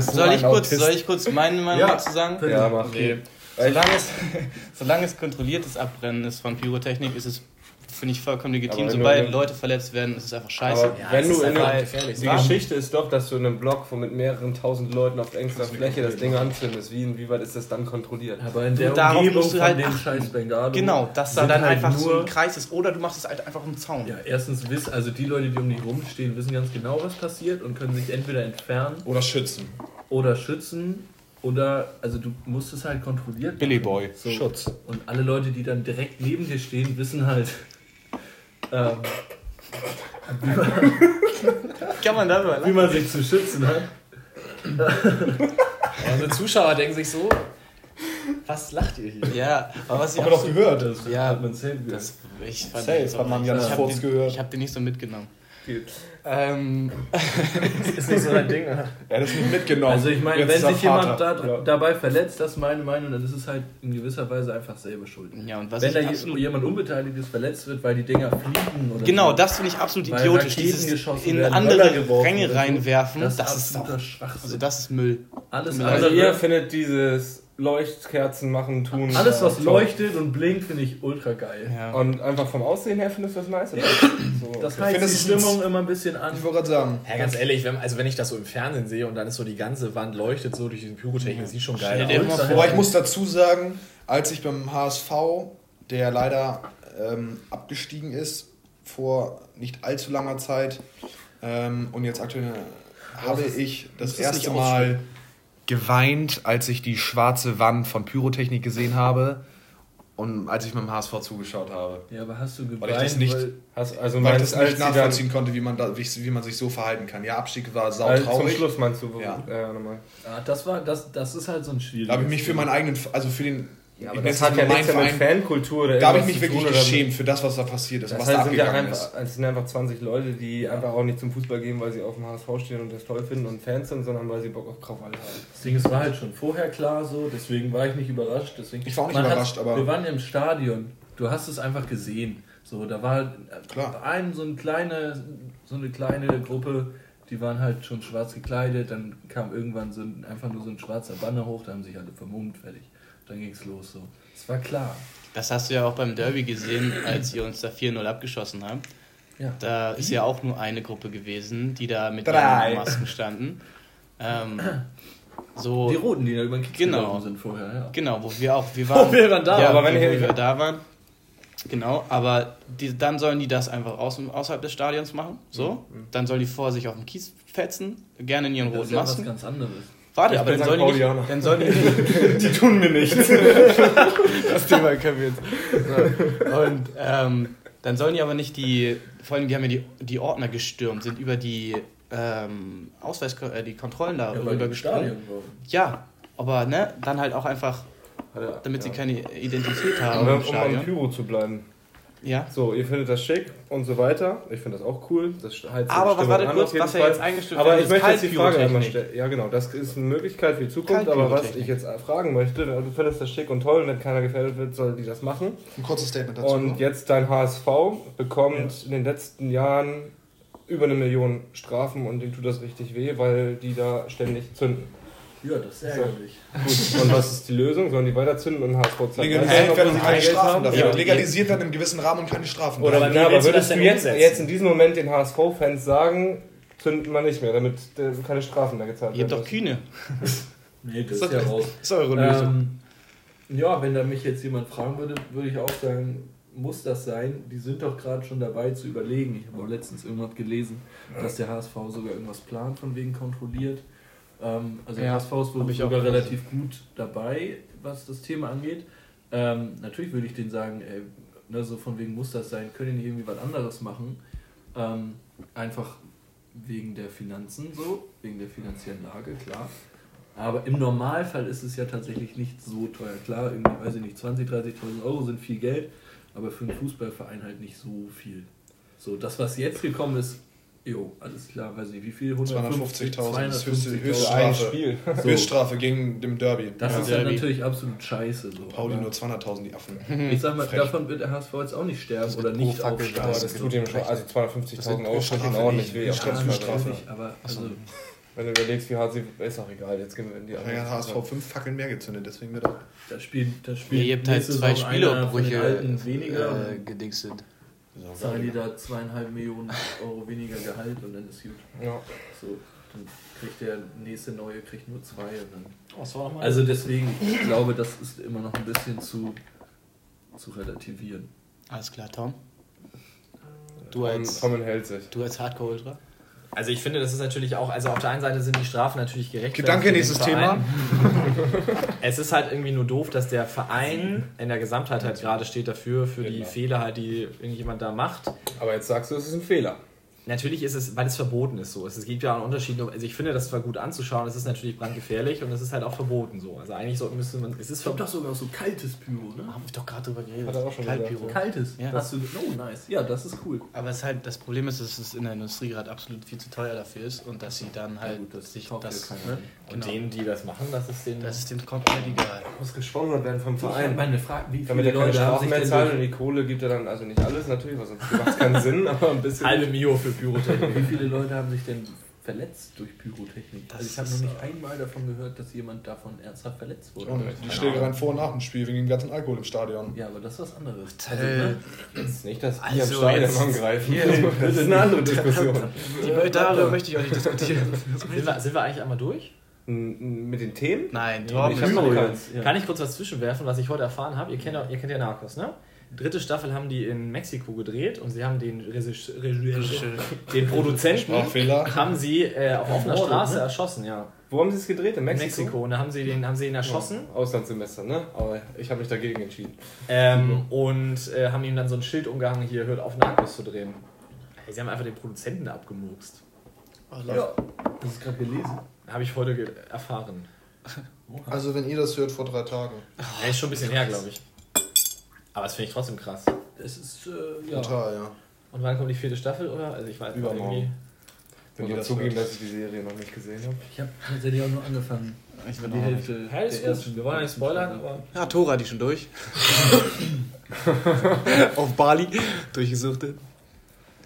Soll ich, kurz, soll ich kurz meine Meinung Ja. dazu sagen? Ja, mach. nee. Solange es, <laughs> solange es kontrolliertes Abbrennen ist von Pyrotechnik, ist es, finde ich, vollkommen legitim. Aber wenn Sobald Leute verletzt werden, ist es einfach scheiße. Aber Ja, wenn du in einem, die? Geschichte ist doch, dass du in einem Block wo mit mehreren tausend Leuten auf engster Fläche das Ding anzündest. Wie inwieweit ist das dann kontrolliert? Aber in der Darauf Umgebung musst du von halt dem achten. scheiß Bengalo. genau, dass da dann halt einfach so nur- ein Kreis ist. Oder du machst es halt einfach im Zaun. Ja, erstens wissen, also die Leute, die um dich rumstehen, wissen ganz genau, was passiert und können sich entweder entfernen Oder schützen. oder schützen. Oder, also du musst es halt kontrolliert Billy Boy, So. Schutz. Und alle Leute, die dann direkt neben dir stehen, wissen halt, ähm, Kann man darüber wie man sich zu schützen hat. unsere Zuschauer denken sich so, was lacht ihr hier? Ja, aber was ich Haben wir doch so, gehört. Das Ja, hat man safe gehört. das, ich fand Safe, das auch hat man nicht. Jans ich hab den, gehört. Ich habe den nicht so mitgenommen. Geht. Ähm, Ist nicht so dein Ding, oder? Er hat es nicht mitgenommen. Also ich meine, Jetzt wenn sich jemand da, dabei verletzt, das ist meine Meinung, dann ist es halt in gewisser Weise einfach selber schuld. ja, und was wenn da jemand Unbeteiligtes verletzt wird, weil die Dinger fliegen oder Genau, so, das finde ich absolut idiotisch. Dieses in andere Ränge reinwerfen, das, das, ist ist absoluter Schwachsinn. also das ist Müll. alles, Also Also ihr findet dieses Leuchtkerzen machen, tun. alles, was äh, leuchtet und blinkt, finde ich ultra geil. Ja. Und einfach vom Aussehen her findest du das nice? So. Das heißt die das Stimmung immer ein bisschen an. Ich wollte gerade sagen. Ja, ganz ehrlich, wenn, also wenn ich das so im Fernsehen sehe und dann ist so die ganze Wand leuchtet so durch diesen Pyrotechnik, das sieht schon geil aus. Aber ich muss dazu sagen, als ich beim HSV, der leider ähm, abgestiegen ist vor nicht allzu langer Zeit ähm, und jetzt aktuell habe ich das ist erste Mal geweint, als ich die schwarze Wand von Pyrotechnik gesehen habe und als ich mit dem HSV zugeschaut habe. Ja, aber hast du geweint, Weil ich das nicht- weil- Hast, also Weil ich das als nicht nachvollziehen konnte, wie man, da, wie, wie man sich so verhalten kann. Ja, Abstieg war sau als zum. Schluss meinst du? Ja. ja nochmal. Ah, das war, das, das ist halt so ein schwieriges. Da habe ich mich für meinen eigenen, also für den, Ja, ich aber das es hat ja nichts ja mit Fankultur da habe ich mich wirklich tun, oder- geschämt für das, was da passiert ist Das was da heißt, sind ja einfach, ist. es sind einfach 20 Leute, die einfach auch nicht zum Fußball gehen, weil sie auf dem HSV stehen und das toll finden und Fans sind, sondern weil sie Bock auf Krawall haben. Das Ding, es war halt schon vorher klar so, deswegen war ich nicht überrascht. Deswegen, Ich war auch nicht überrascht, aber- Wir waren ja im Stadion, du hast es einfach gesehen. So, da war halt Klar. ein, so, ein kleine, so eine kleine Gruppe, die waren halt schon schwarz gekleidet, dann kam irgendwann so ein, einfach nur so ein schwarzer Banner hoch, da haben sich alle vermummt, fertig. Dann ging's los so. Es war klar. Das hast du ja auch beim Derby gesehen, als ihr uns da 4-0 abgeschossen habt. Ja. Da ist ja auch nur eine Gruppe gewesen, die da mit Drei. Masken standen. Ähm, so, Die Roten, die da über den Kiez Genau. sind vorher, ja. genau, wo wir auch, wir <laughs> waren, wir waren da, ja, aber wenn ich- wir da waren. Genau, aber die, dann sollen die das einfach aus, außerhalb des Stadions machen. So, dann sollen die vor sich auf dem Kies fetzen, gerne in ihren Das ist roten ja was Masken. ganz anderes. Warte, aber dann sollen, die nicht, dann sollen die nicht. Die tun mir nichts. <laughs> Das Thema können wir jetzt. Und ähm, dann sollen die aber nicht die, vor allem die haben ja die, die Ordner gestürmt, sind über die ähm, Ausweis, äh, die Kontrollen da Ja, rüber waren. Ja, aber ne, dann halt auch einfach, damit sie keine Identität haben im um am. Pyro zu bleiben. Ja. So, ihr findet das schick und so weiter. Ich finde das auch cool. Das die Aber was warte an kurz, was ja Fall. jetzt eingestellt Aber ich möchte jetzt die Frage einmal stellen. Ja, genau, das ist eine Möglichkeit für die Zukunft. Aber was ich jetzt fragen möchte, du findest das schick und toll und wenn keiner gefährdet wird, soll die das machen. Ein kurzes Statement dazu. Und jetzt dein HSV bekommt in den letzten Jahren über eine Million Strafen und dem tut das richtig weh, weil die da ständig zünden. Ja, das ist ärgerlich. Gut, und was ist die Lösung? Sollen die weiter zünden und HSV zahlt Legalisiert werden und keine Strafen dafür. Ja. Legalisiert werden im gewissen Rahmen und keine Strafen. Oder dafür. Ja, aber würdest du jetzt, jetzt in diesem Moment den HSV-Fans sagen, zünden wir nicht mehr, damit äh, keine Strafen mehr gezahlt Ihr habt werden? doch Kühne. <laughs> Nee, das ist ja raus. Das ist eure Lösung. Ähm, ja, wenn da mich jetzt jemand fragen würde, würde ich auch sagen, muss das sein? Die sind doch gerade schon dabei zu überlegen. Ich habe auch letztens irgendwas gelesen, dass der HSV sogar irgendwas plant, von wegen kontrolliert. Ähm, also Ja, HSV ist wohl sogar relativ gut dabei, was das Thema angeht. Ähm, natürlich würde ich denen sagen, ey, ne, so von wegen muss das sein, können die nicht irgendwie was anderes machen. Ähm, einfach wegen der Finanzen so, wegen der finanziellen Lage, klar. Aber im Normalfall ist es ja tatsächlich nicht so teuer. Klar, irgendwie, weiß ich nicht, 20.000, 30.000 Euro sind viel Geld, aber für einen Fußballverein halt nicht so viel. So, das, was jetzt gekommen ist, jo, alles klar, weiß ich, wie viel? 250.000 ist höchste- 250.000. höchste Ein Strafe. Spiel. <laughs> So, Höchststrafe gegen dem Derby. das Ja, ist dann Derby. natürlich absolut scheiße. So. Pauli nur 200.000, die Affen. <laughs> ich sag mal, Frech. davon wird der HSV jetzt auch nicht sterben Das oder nicht aufsteigen. Aber Das tut ihm schon, also Das 250.000 ist Euro tut ihm Strafe, auch nicht- nicht weh. nicht aber Strafe. Strafe. Aber also, Wenn du überlegst, wie hart sie, ist auch egal, jetzt gehen wir in die Ja, ja, HSV 5 Fackeln mehr gezündet, deswegen wird er. da spielt, da Ja, spielt ihr habt halt zwei Spielabbrüche Alten weniger. äh, gedingselt. Zahlen die da zweieinhalb Millionen Euro weniger Gehalt und dann ist gut. Ja. So, dann kriegt der nächste neue kriegt nur zwei. Und dann. Was war nochmal? Also deswegen, ich glaube, das ist immer noch ein bisschen zu, zu relativieren. Alles klar, Tom. Du Tom, als, Tom hält sich. du als Hardcore-Ultra? Also ich finde, das ist natürlich auch, also auf der einen Seite sind die Strafen natürlich gerecht. Gedanke, nächstes Thema. <laughs> <laughs> Es ist halt irgendwie nur doof, dass der Verein in der Gesamtheit halt gerade steht dafür, für die Genau. Fehler halt, die irgendjemand da macht. Aber jetzt sagst du, es ist ein Fehler. Natürlich ist es, weil es verboten ist so. Es gibt ja auch einen Unterschied. Also ich finde das zwar gut anzuschauen, es ist natürlich brandgefährlich und es ist halt auch verboten so. Also eigentlich so müsste man, es ist Ich glaube verboten. doch sogar so kaltes Pyro, ne? Haben wir doch gerade drüber geredet. Hat er auch schon ja. Kaltes. Ja. Das du, oh, nice. Ja, das ist cool. Aber es ist halt, das Problem ist, dass es in der Industrie gerade absolut viel zu teuer dafür ist und dass sie dann halt gut, das sich ja das, ne? Und Genau. denen, die das machen, das ist denen. Das ist dem komplett egal. Muss gesponsert werden vom Ich Verein. meine Frage, wie viele Damit er keine Leute haben Strafen sich mehr zahlen und die Kohle gibt er dann, also nicht alles natürlich, weil sonst macht es keinen Sinn, <laughs> aber ein bisschen. halbe Mio für Pyrotechnik. wie viele Leute haben sich denn verletzt durch Pyrotechnik? Das also ich habe noch nicht einmal davon gehört, dass jemand davon ernsthaft verletzt wurde. Die Schlägereien vor und nach dem Spiel wegen dem ganzen Alkohol im Stadion. Ja, aber das ist was anderes. Also, ne? Jetzt nicht das Bier Also im Stadion angreifen. Das ist eine andere Diskussion. Die, darüber möchte ich auch nicht diskutieren. Sind wir, sind wir eigentlich einmal durch? Mit den Themen? Nein, Ich Torben. keins. Ja. Kann ich kurz was zwischenwerfen, was ich heute erfahren habe? Ihr kennt, ihr kennt ja Narcos, ne? Dritte Staffel haben die in Mexiko gedreht und sie haben den, Regis- Regisseur- den <laughs> Produzenten haben sie äh, auf offener Straße ne? erschossen, ja. Wo haben sie es gedreht? In In Mexiko? Mexiko. Und da haben sie den, haben sie ihn erschossen Auslandssemester, ne? Aber ich habe mich dagegen entschieden. ähm, und äh, haben ihm dann so ein Schild umgehangen, hier hört auf Narcos zu drehen. Sie haben einfach den Produzenten da abgemurkst. Ja, das ist gerade gelesen. Habe ich heute erfahren. Also, wenn ihr das hört vor drei Tagen. Ja, ist schon ein bisschen her, glaube ich. Aber das finde ich trotzdem krass. Es ist, äh, ja. Total, ja. Und wann kommt die vierte Staffel, oder? Also ich weiß Übermorgen. irgendwie. Ich muss ihr zugeben, dass ich die Serie noch nicht gesehen habe. Ich habe tatsächlich auch nur angefangen. Ich bin Die auch Hälfte Ja, ist der gut. Wir wollen ja nicht spoilern, aber. Ja, Tora hat die schon durch. <laughs> Auf Bali durchgesuchtet.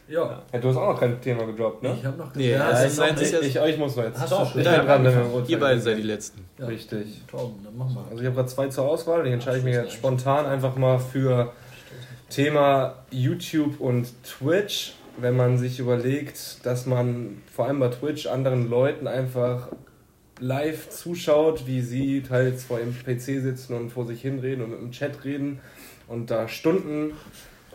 Ja. Ja, du hast auch noch kein Thema gedroppt, ne? Ich habe noch Nee, ja, es ist noch eins ist nicht- Ich, ich muss noch jetzt. Hast du schon? Ich bin dran, wenn Ihr beiden seid die Letzten. Ja. Richtig. Torben, dann mach mal. Also ich habe gerade zwei zur Auswahl. Ich entscheide mich jetzt spontan einfach mal für Thema YouTube und Twitch, wenn man sich überlegt, dass man vor allem bei Twitch anderen Leuten einfach live zuschaut, wie sie teils vor ihrem PC sitzen und vor sich hinreden und im Chat reden und da Stunden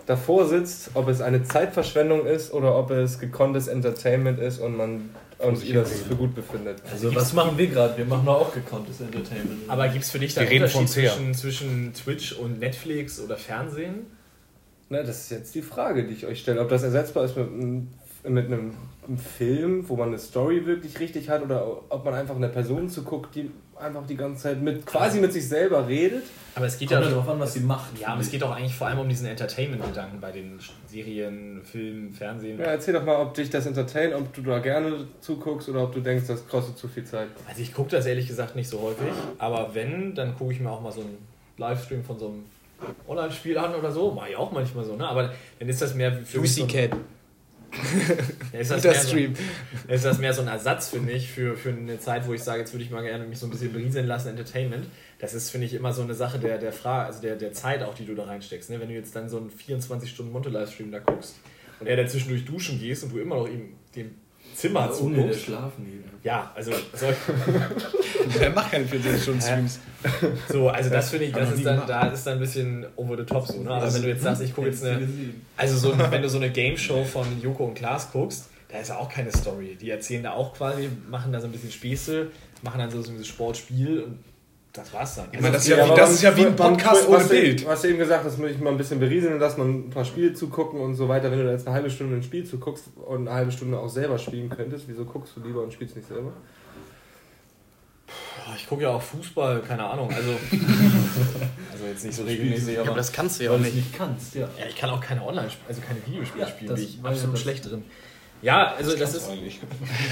davor sitzt, ob es eine Zeitverschwendung ist oder ob es gekonntes Entertainment ist und man und ihr das für gut befindet. Also was machen wir gerade? Wir machen doch auch gekonntes Entertainment. Aber gibt es für dich da einen Unterschied zwischen, zwischen Twitch und Netflix oder Fernsehen? Na, das ist jetzt die Frage, die ich euch stelle. Ob das ersetzbar ist mit, einem- mit einem, einem Film, wo man eine Story wirklich richtig hat, oder ob man einfach einer Person zuguckt, die einfach die ganze Zeit mit quasi mit sich selber redet. Aber es geht Kommt ja darauf an, was sie macht. Ja, aber es geht doch eigentlich vor allem um diesen Entertainment-Gedanken bei den Serien, Filmen, Fernsehen. Ja, erzähl doch mal, ob dich das entertaint, ob du da gerne zuguckst oder ob du denkst, das kostet zu viel Zeit. Also ich gucke das ehrlich gesagt nicht so häufig, aber wenn, dann gucke ich mir auch mal so einen Livestream von so einem Online-Spiel an oder so. Mache ich auch manchmal so, ne? Aber dann ist das mehr für mich Lucy so, Cat. ja, <laughs> ist, das mehr so, Stream. ist das mehr so ein Ersatz, finde ich, für, für eine Zeit, wo ich sage, jetzt würde ich mal gerne mich so ein bisschen berieseln lassen, Entertainment. Das ist, finde ich, immer so eine Sache der, der Frage, also der, der Zeit auch, die du da reinsteckst. Ne? Wenn du jetzt dann so einen 24-Stunden-Monte-Livestream da guckst und er dann zwischendurch duschen gehst und du immer noch ihm dem Zimmer ohne der zuguckst. schlafen geht. Ja, also solch, Der <laughs> macht keine 24 Stunden Streams. So, also das finde ich, das ist dann, da ist dann ein bisschen over the top so, ne? Aber wenn du jetzt sagst, ich gucke jetzt eine, also so, wenn du so eine Game Show von Joko und Klaas guckst, da ist ja auch keine Story. Die erzählen da auch quasi, machen da so ein bisschen Späße, machen dann so, so ein Sportspiel und das war's dann. Ich meine, das ist ja, das ist ja wie ein Podcast ohne was du- Bild. Du hast ja eben gesagt, das muss ich mal ein bisschen berieseln, dass man ein paar Spiele zugucken und so weiter. Wenn du da jetzt eine halbe Stunde ein Spiel zuguckst und eine halbe Stunde auch selber spielen könntest, wieso guckst du lieber und spielst nicht selber? ich gucke ja auch Fußball, keine Ahnung. Also, <laughs> also jetzt nicht so regelmäßig, Aber aber das kannst du ja auch nicht. nicht kannst, ja. ja, ich kann auch keine Online, also keine Videospiele Ja, spielen, das bin ich ja absolut schlecht drin. Ja, also das, ist eigentlich.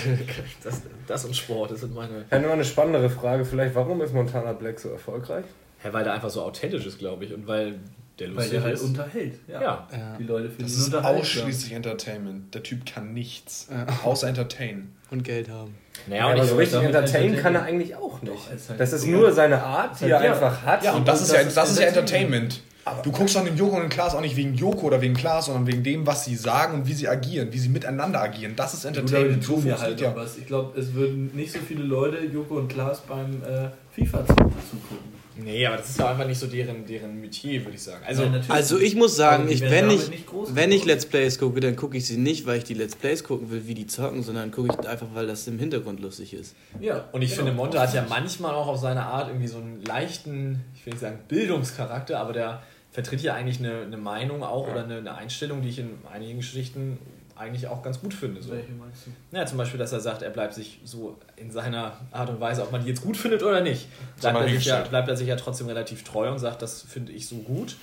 <laughs> das, das und Sport, das sind meine. Ja, nur eine spannendere Frage vielleicht, warum ist Montana Black so erfolgreich? Ja, weil der einfach so authentisch ist, glaube ich, und weil der Weil lustig der halt ist. unterhält. Ja. ja. Die Leute finden Das ist ausschließlich Entertainment. Der Typ kann nichts. Ja. Außer entertainen. Und Geld haben. Naja, Ja, und aber so richtig damit entertainen kann er eigentlich auch nicht. Doch, ist halt das ist so. nur seine Art, die Ist er halt- einfach hat. Ja, und das, ist ja, das das ist ist ja Entertainment. Entertainment. Du guckst doch den Joko und den Klaas auch nicht wegen Joko oder wegen Klaas, sondern wegen dem, was sie sagen und wie sie agieren, wie sie miteinander agieren. Das ist aber Entertainment. So tun ja halt was. Ich glaube, es würden nicht so viele Leute Joko und Klaas beim äh, FIFA zugucken. Nee, aber das ist ja einfach nicht so deren, deren Metier, würde ich sagen. Also, natürlich Also ich muss sagen, Aber ich, wenn, ich, wenn ich. Let's Plays gucke, dann gucke ich sie nicht, weil ich die Let's Plays gucken will, wie die zocken, sondern gucke ich einfach, weil das im Hintergrund lustig ist. Ja, und ich genau. finde, Monte hat ja manchmal auch auf seine Art irgendwie so einen leichten, ich will nicht sagen Bildungscharakter, aber der vertritt ja eigentlich eine, eine Meinung auch oder eine, eine Einstellung, die ich in einigen Geschichten eigentlich auch ganz gut finde. So. Welche meinst du? Ja, zum Beispiel, dass er sagt, er bleibt sich so in seiner Art und Weise, ob man die jetzt gut findet oder nicht, bleibt, er sich, ja, bleibt er sich ja trotzdem relativ treu und sagt, das finde ich so gut.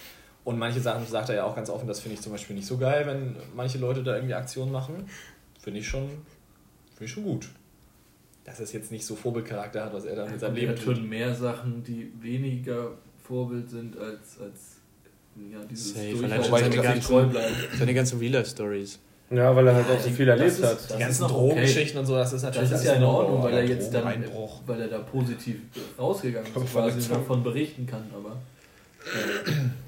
Und manche Sachen sagt er ja auch ganz offen, das finde ich zum Beispiel nicht so geil, wenn manche Leute da irgendwie Aktionen machen. Finde ich schon, finde ich schon gut. Dass es jetzt nicht so Vorbildcharakter hat, was er da mit seinem Er Leben hat tut. schon mehr Sachen, die weniger Vorbild sind als, als ja, dieses Safe, dass seine sie ganzen- treu bleiben. Seine ganzen Real-Life-Stories. Ja, weil er halt auch Ja, so die- viel erlebt ist- hat. Die ganzen Drogengeschichten und so, das ist natürlich Das ist ja in Ordnung, weil er oh, jetzt dann, Drogeneinbruch. weil er da positiv rausgegangen ist, quasi davon berichten kann, aber äh. <clears throat>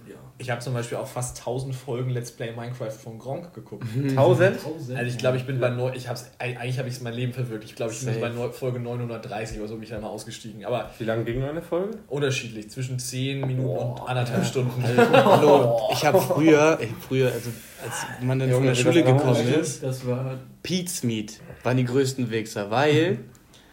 Ich habe zum Beispiel auch fast 1000 Folgen Let's Play Minecraft von Gronk geguckt. Tausend? Also ich glaube, ich bin bei neu, ich hab's, eigentlich habe ich mein Leben verwirklicht. Ich glaube, ich bin bei neu, Folge 930 oder so bin ich da mal ausgestiegen. Aber Wie lange ging eine Folge? unterschiedlich, zwischen 10 Minuten und anderthalb. Stunden. <laughs> Hallo, <laughs> ich habe früher, ich früher, also als man dann von Junge, der das Schule gekommen ist, Das war Pete's Meat waren die größten Wichser, weil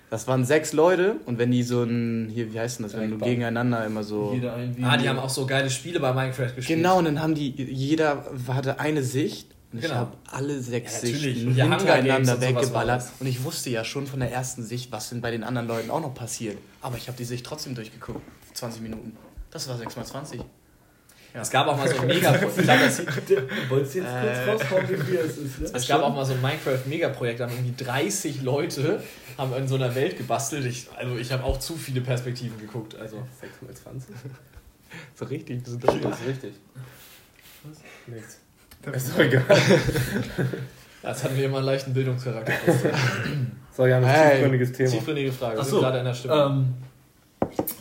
das waren sechs Leute und wenn die so ein, hier, wie heißt denn das, wenn du gegeneinander immer so... jeder ein Video. Ah, die haben auch so geile Spiele bei Minecraft gespielt. Genau, und dann haben die, jeder hatte eine Sicht und ich Genau. habe alle sechs Ja. Sichten Ja, hintereinander weggeballert. Und ich wusste ja schon von der ersten Sicht, was denn bei den anderen Leuten auch noch passiert. Aber ich habe die Sicht trotzdem durchgeguckt. 20 Minuten. Das war 6 mal 20. Es gab auch mal so ein <laughs> mega ich glaub, das, Wolltest du jetzt Äh. kurz raushauen, wie viel es ist? Ne? es gab auch mal so ein Minecraft-Megaprojekt, da haben irgendwie 30 Leute haben in so einer Welt gebastelt. Ich, also ich habe auch zu viele Perspektiven geguckt. Also 6 mal 20? <laughs> So richtig. Das ist Das ist richtig. Nichts. Ist doch egal. <laughs> das hatten wir immer einen leichten Bildungscharakter. So, ja, ein Hey. tiefgründiges Thema. Tiefgründige Frage. Wir Ach sind so, gerade in der Stimme. Ähm,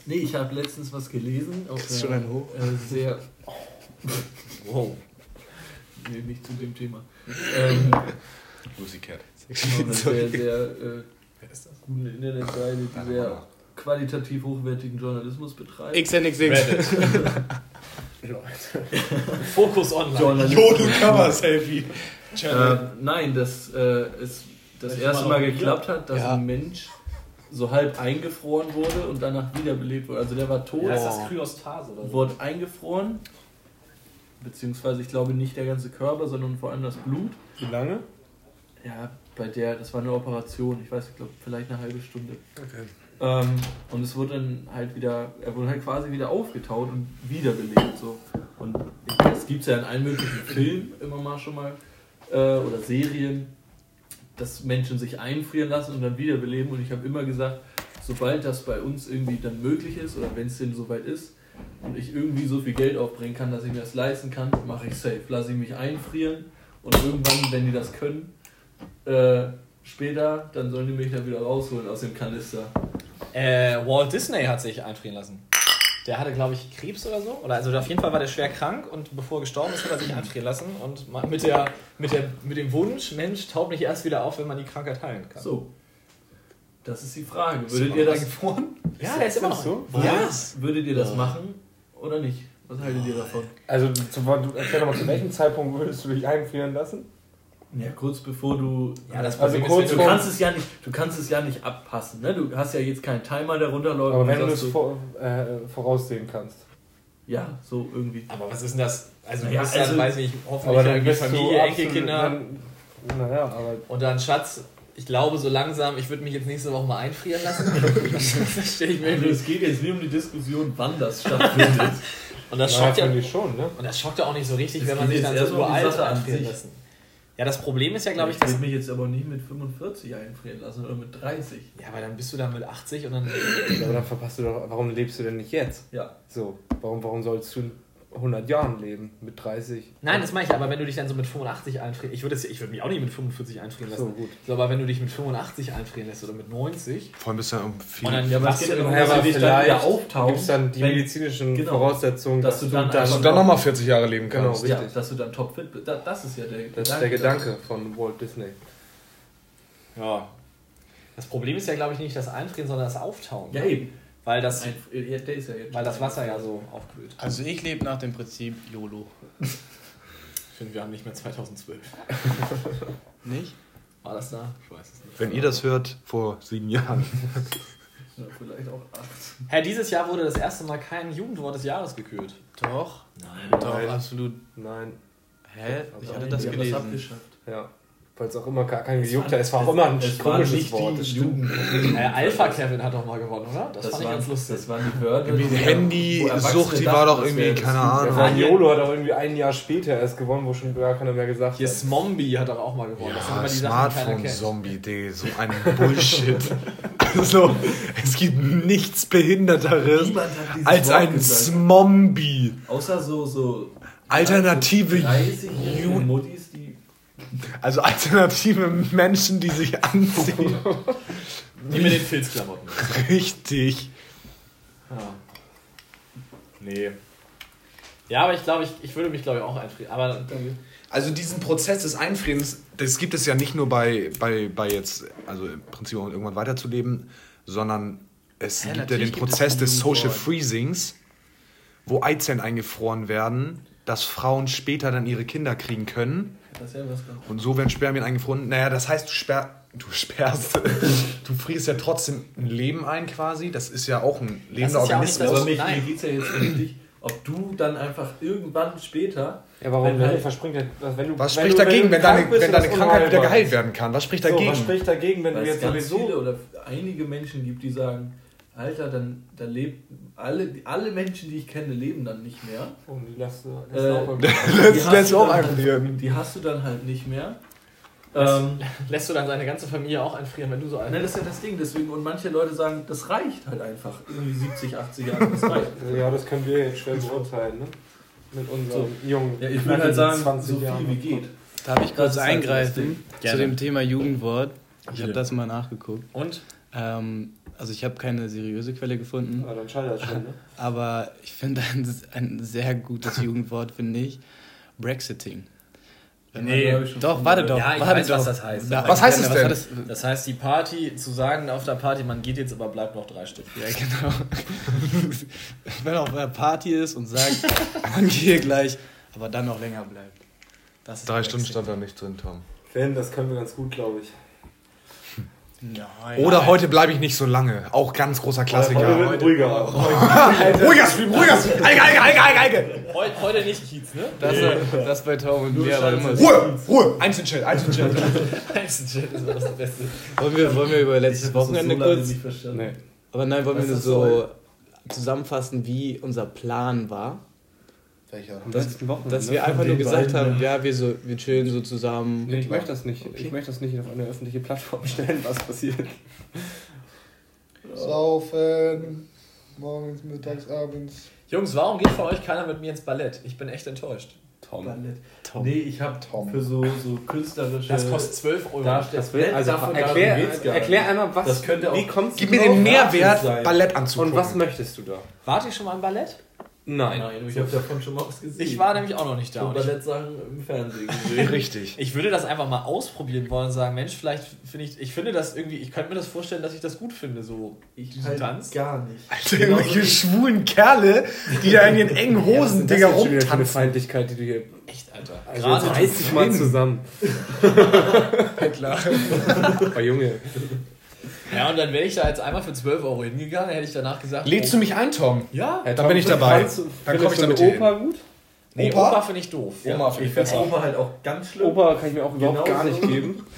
nee, ich habe letztens was gelesen. Auf ist schon ein Hoch. Äh, sehr, <laughs> wow. nee, nicht zu dem Thema. Ähm, Lucy Cat. eine sehr, sehr äh, gute Internetseite, die sehr qualitativ hochwertigen Journalismus betreibt. XNXX. <laughs> Fokus online. Journalismus. Cover-Selfie. Äh, nein, dass äh, es das erste mal geklappt hat, dass Ja. ein Mensch so halb eingefroren wurde und danach wiederbelebt wurde. Also der war tot, Ja, ist das Kryostase oder so? wurde eingefroren, beziehungsweise ich glaube nicht der ganze Körper, sondern vor allem das Blut. Wie lange? Ja, bei der, das war eine Operation, ich weiß, ich glaube vielleicht eine halbe Stunde. Okay. Ähm, und es wurde dann halt wieder, er wurde halt quasi wieder aufgetaut und wiederbelebt. So. Und es gibt ja in allen möglichen Filmen immer mal schon mal äh, oder Serien, dass Menschen sich einfrieren lassen und dann wiederbeleben. Und ich habe immer gesagt, sobald das bei uns irgendwie dann möglich ist oder wenn es denn soweit ist und ich irgendwie so viel Geld aufbringen kann, dass ich mir das leisten kann, mache ich safe. Lasse ich mich einfrieren und irgendwann, wenn die das können, äh, später, dann sollen die mich dann wieder rausholen aus dem Kanister. Äh, Walt Disney hat sich einfrieren lassen. Der hatte, glaube ich, Krebs oder so. Oder also auf jeden Fall war der schwer krank und bevor er gestorben ist, hat er sich einfrieren lassen. Und mit, der, mit, der, mit dem Wunsch, Mensch, taut nicht erst wieder auf, wenn man die Krankheit heilen kann. So. Das ist die Frage. Würdet ihr das, eingefroren? Ja, der ist immer noch. so? Ja. würdet ihr das machen oder nicht? Was haltet ihr davon? Also, zu, erklär doch mal, zu welchem Zeitpunkt würdest du dich einfrieren lassen? Ja, kurz bevor du. Ja, das Also Problem kurz ist, du kannst es ja nicht, du kannst es ja nicht abpassen. Ne? Du hast ja jetzt keinen Timer, der runterläuft. Aber wenn du es vor, äh, voraussehen kannst. Ja, so irgendwie. aber was ist denn das? Also, du Ja, bist dann, also- weiß nicht, Aber hoffentlich dann irgendwie bist Familie, Enkelkinder. Dann, naja, aber Und dann, Schatz, ich glaube so langsam, ich würde mich jetzt nächste Woche mal einfrieren lassen. <laughs> das stelle ich mir Also, es geht jetzt nicht um die Diskussion, wann das stattfindet. <laughs> Und das schockt ja, ich schon, ne? und das schockt ja auch nicht so richtig, Es wenn man sich dann so erstmal um einfrieren sich. Ja, das Problem ist ja, glaube ich, ich dass. will mich jetzt aber nicht mit 45 einfrieren lassen oder mit 30. Ja, aber dann bist du dann mit 80 und dann. Aber dann verpasst du doch, warum lebst du denn nicht jetzt? Ja. So, warum, warum sollst du 100 Jahren leben? Mit 30? Nein, das mache ich, aber wenn du dich dann so mit 85 einfrieren. Ich würde würde mich auch nicht mit 45 einfrieren lassen. So, gut. So, aber wenn du dich mit 85 einfrieren lässt oder mit 90. Vor allem bist du ja um viel. Und dann Ja, wachst geht ja du dich dann vielleicht wieder auftauchst. Gibt dann die wenn- medizinischen genau. Voraussetzungen, Dass dass, du dann dann. dann nochmal 40 Jahre leben Genau, kannst. Ja, richtig. dass du dann topfit bist. Da- Das ist ja der Das ist der Gedanke von Walt Disney. Ja. Das Problem ist ja, glaube ich, nicht das Einfrieren, sondern das Auftauen. Ja, eben. Weil das, Ein, ja, der ist ja jetzt weil das Wasser ja so aufkühlt. Also ich lebe nach dem Prinzip YOLO. Ich finde, wir haben nicht mehr 2012. <laughs> Nicht? War das da? Ich weiß es nicht. Wenn ihr das hört, vor sieben Jahren. <laughs> Ja, vielleicht auch acht. Herr, dieses Jahr wurde das erste Mal kein Jugendwort des Jahres gekürt. Doch. Nein. Doch, Nein. absolut. Nein, Hä? Ich hatte das gelesen. abgeschafft. ja. Weil es auch immer gar kein gejuckt hat. war- Es war auch immer ein komisches nicht Wort. die das stimmt. Jugend- Äh, Alpha Kevin hat doch mal gewonnen, oder? Das, Das, fand ich waren, ganz lustig. das waren die Wörter. Irgendwie wo- Handy, wo Erwachsene Sucht, die war doch irgendwie, keine Ahnung. Ja, hier- Yolo hat auch irgendwie ein Jahr später erst gewonnen, wo schon gar keiner mehr gesagt Hier hat. Smombi hat doch auch mal gewonnen. das sind Ja, immer die Sachen, die. Smartphone-Zombie, Digga, so ein Bullshit. <laughs> also, es gibt nichts Behinderteres als Wort ein. Zombie. Außer so, so Alternative 30-jährige Ju- Muttis, die Also alternative Menschen, die sich anziehen. Die mit den Filzklamotten. Richtig. Ja. Nee. Ja, aber ich glaube, ich, ich würde mich, glaube ich, auch einfrieren. Aber Also diesen Prozess des Einfrierens, das gibt es ja nicht nur bei, bei, bei jetzt, also im Prinzip um irgendwann weiterzuleben, sondern es Ja, gibt ja den Prozess des Social. Freezings, wo Eizellen eingefroren werden, dass Frauen später dann ihre Kinder kriegen können. Das ist ja was ganz Und so werden Spermien eingefroren. Naja, das heißt, du, sperr, du sperrst, <laughs> du frierst ja trotzdem ein Leben ein quasi. Das ist ja auch ein lebender ist ja auch nicht Organismus. das- Aber mich, Nein. mir geht es ja jetzt richtig, ob du dann einfach irgendwann später. Ja, warum Wenn denn? halt- verspringt der, wenn du, was wenn spricht du, dagegen, du wenn, krank deine, bist wenn und deine das Krankheit wieder unheilbar geheilt ist? werden kann? Was spricht So, dagegen? was spricht dagegen, wenn Weil du es jetzt ganz sowieso... viele oder einige Menschen gibt, die sagen, Alter, dann, dann lebt alle, alle Menschen, die ich kenne, leben dann nicht mehr. Oh, die lässt du- Äh, lässt du auch- <laughs> Lässt lässt du auch dann einfrieren. Halt, die hast du dann halt nicht mehr. lässt, Ähm, lässt du dann seine ganze Familie auch einfrieren, wenn du so alt nein, das ist ja das Ding. Deswegen, und manche Leute sagen, das reicht halt einfach. Irgendwie 70, 80 Jahre, das <laughs> reicht. Ja, das können wir jetzt schwer beurteilen, ne? Mit unseren jungen... Ja, ich würde halt sagen, 20 so viel Jahren. wie geht. Darf ich kurz halt so eingreifen zu dem Thema Jugendwort? Ich habe das mal nachgeguckt. Und? Ähm, also ich habe keine seriöse Quelle gefunden, Ja, dann scheitert schon, ne? <laughs> aber ich finde ein, ein sehr gutes <laughs> Jugendwort, finde ich, Brexiting. Nee, schon Doch, warte doch. Ja, ich warte weiß, doch. was das heißt. Na, Was heißt es denn? das- Das heißt, die Party, zu sagen auf der Party, man geht jetzt, aber bleibt noch drei Stunden. Ja, genau. <laughs> Wenn er auf einer Party ist und sagt, man gehe gleich, aber dann noch länger bleibt. Das ist Drei. Stunden stand da nicht drin, Tom. Fan, das können wir ganz gut, glaube ich. Nein. Oder heute bleibe ich nicht so lange. Auch ganz großer Klassiker. <laughs> Heute ruhiger. Ruhiger Stream, ruhiger Stream. Eige, Eige, Eige, Eige, Eige. Heute, heute nicht Kiez, ne? Das, das bei Tom und mir aber immer so. Ruhe, Ruhe. Einzelchat, Einzelchat. <laughs> Einzelchat ist das Beste. Wollen wir, wollen wir über letztes Wochenende so kurz. nicht verstanden. Nee. Aber nein, wollen wir nur ist so zusammenfassen, wie unser Plan war. Welcher? Am letzten Wochenende. Dass wir von einfach nur gesagt beiden, haben, ja, wir, so, wir chillen so zusammen. Nee, ich möchte das nicht. Ich möchte das nicht auf eine öffentliche Plattform stellen, was passiert. Saufen. Morgens, mittags, abends. Jungs, warum geht von euch keiner mit mir ins Ballett? Ich bin echt enttäuscht. Tom. Ballett. Tom. Nee, ich habe Tom. für so, so künstlerische Das kostet 12 Euro. Darstellung. Das will, also davon erklär, darum geht's gar erklär nicht. einmal, was, Das könnte auch- wie kommst Gib du mir den? Mehrwert. Ballett anzugucken. Und was möchtest du da? Wart ihr schon mal im Ballett? Nein. Nein, ich habe davon schon mal was gesehen. Ich war nämlich auch noch nicht da. schon Und ich, Ballettsachen im Fernsehen <laughs> gesehen. Richtig. ich würde das einfach mal ausprobieren wollen und sagen, Mensch, vielleicht finde ich, ich finde das irgendwie, ich könnte mir das vorstellen, dass ich das gut finde, so Ich diesen halt Tanz. gar nicht. Alter, irgendwelche schwulen Kerle, die da in ihren engen Hosen, Digga, eine rumtanzen. Feindlichkeit, die du hier. Echt, Alter. Also Gerade reiß dich mal zusammen. <laughs> klar. <laughs> Oh, Junge. Ja, und dann wäre ich da jetzt einmal für 12 Euro hingegangen, hätte ich danach gesagt, Lädst du mich ein, Tom? Ja. Herr Da Tom, bin ich dabei. du- Dann findest komm ich du damit eine hin. Gut? Nee, Opa? Opa finde ich doof. Oma finde Ich ich finde besser. Opa halt auch ganz schlimm. Oper kann ich mir auch überhaupt Genau gar nicht geben. <laughs>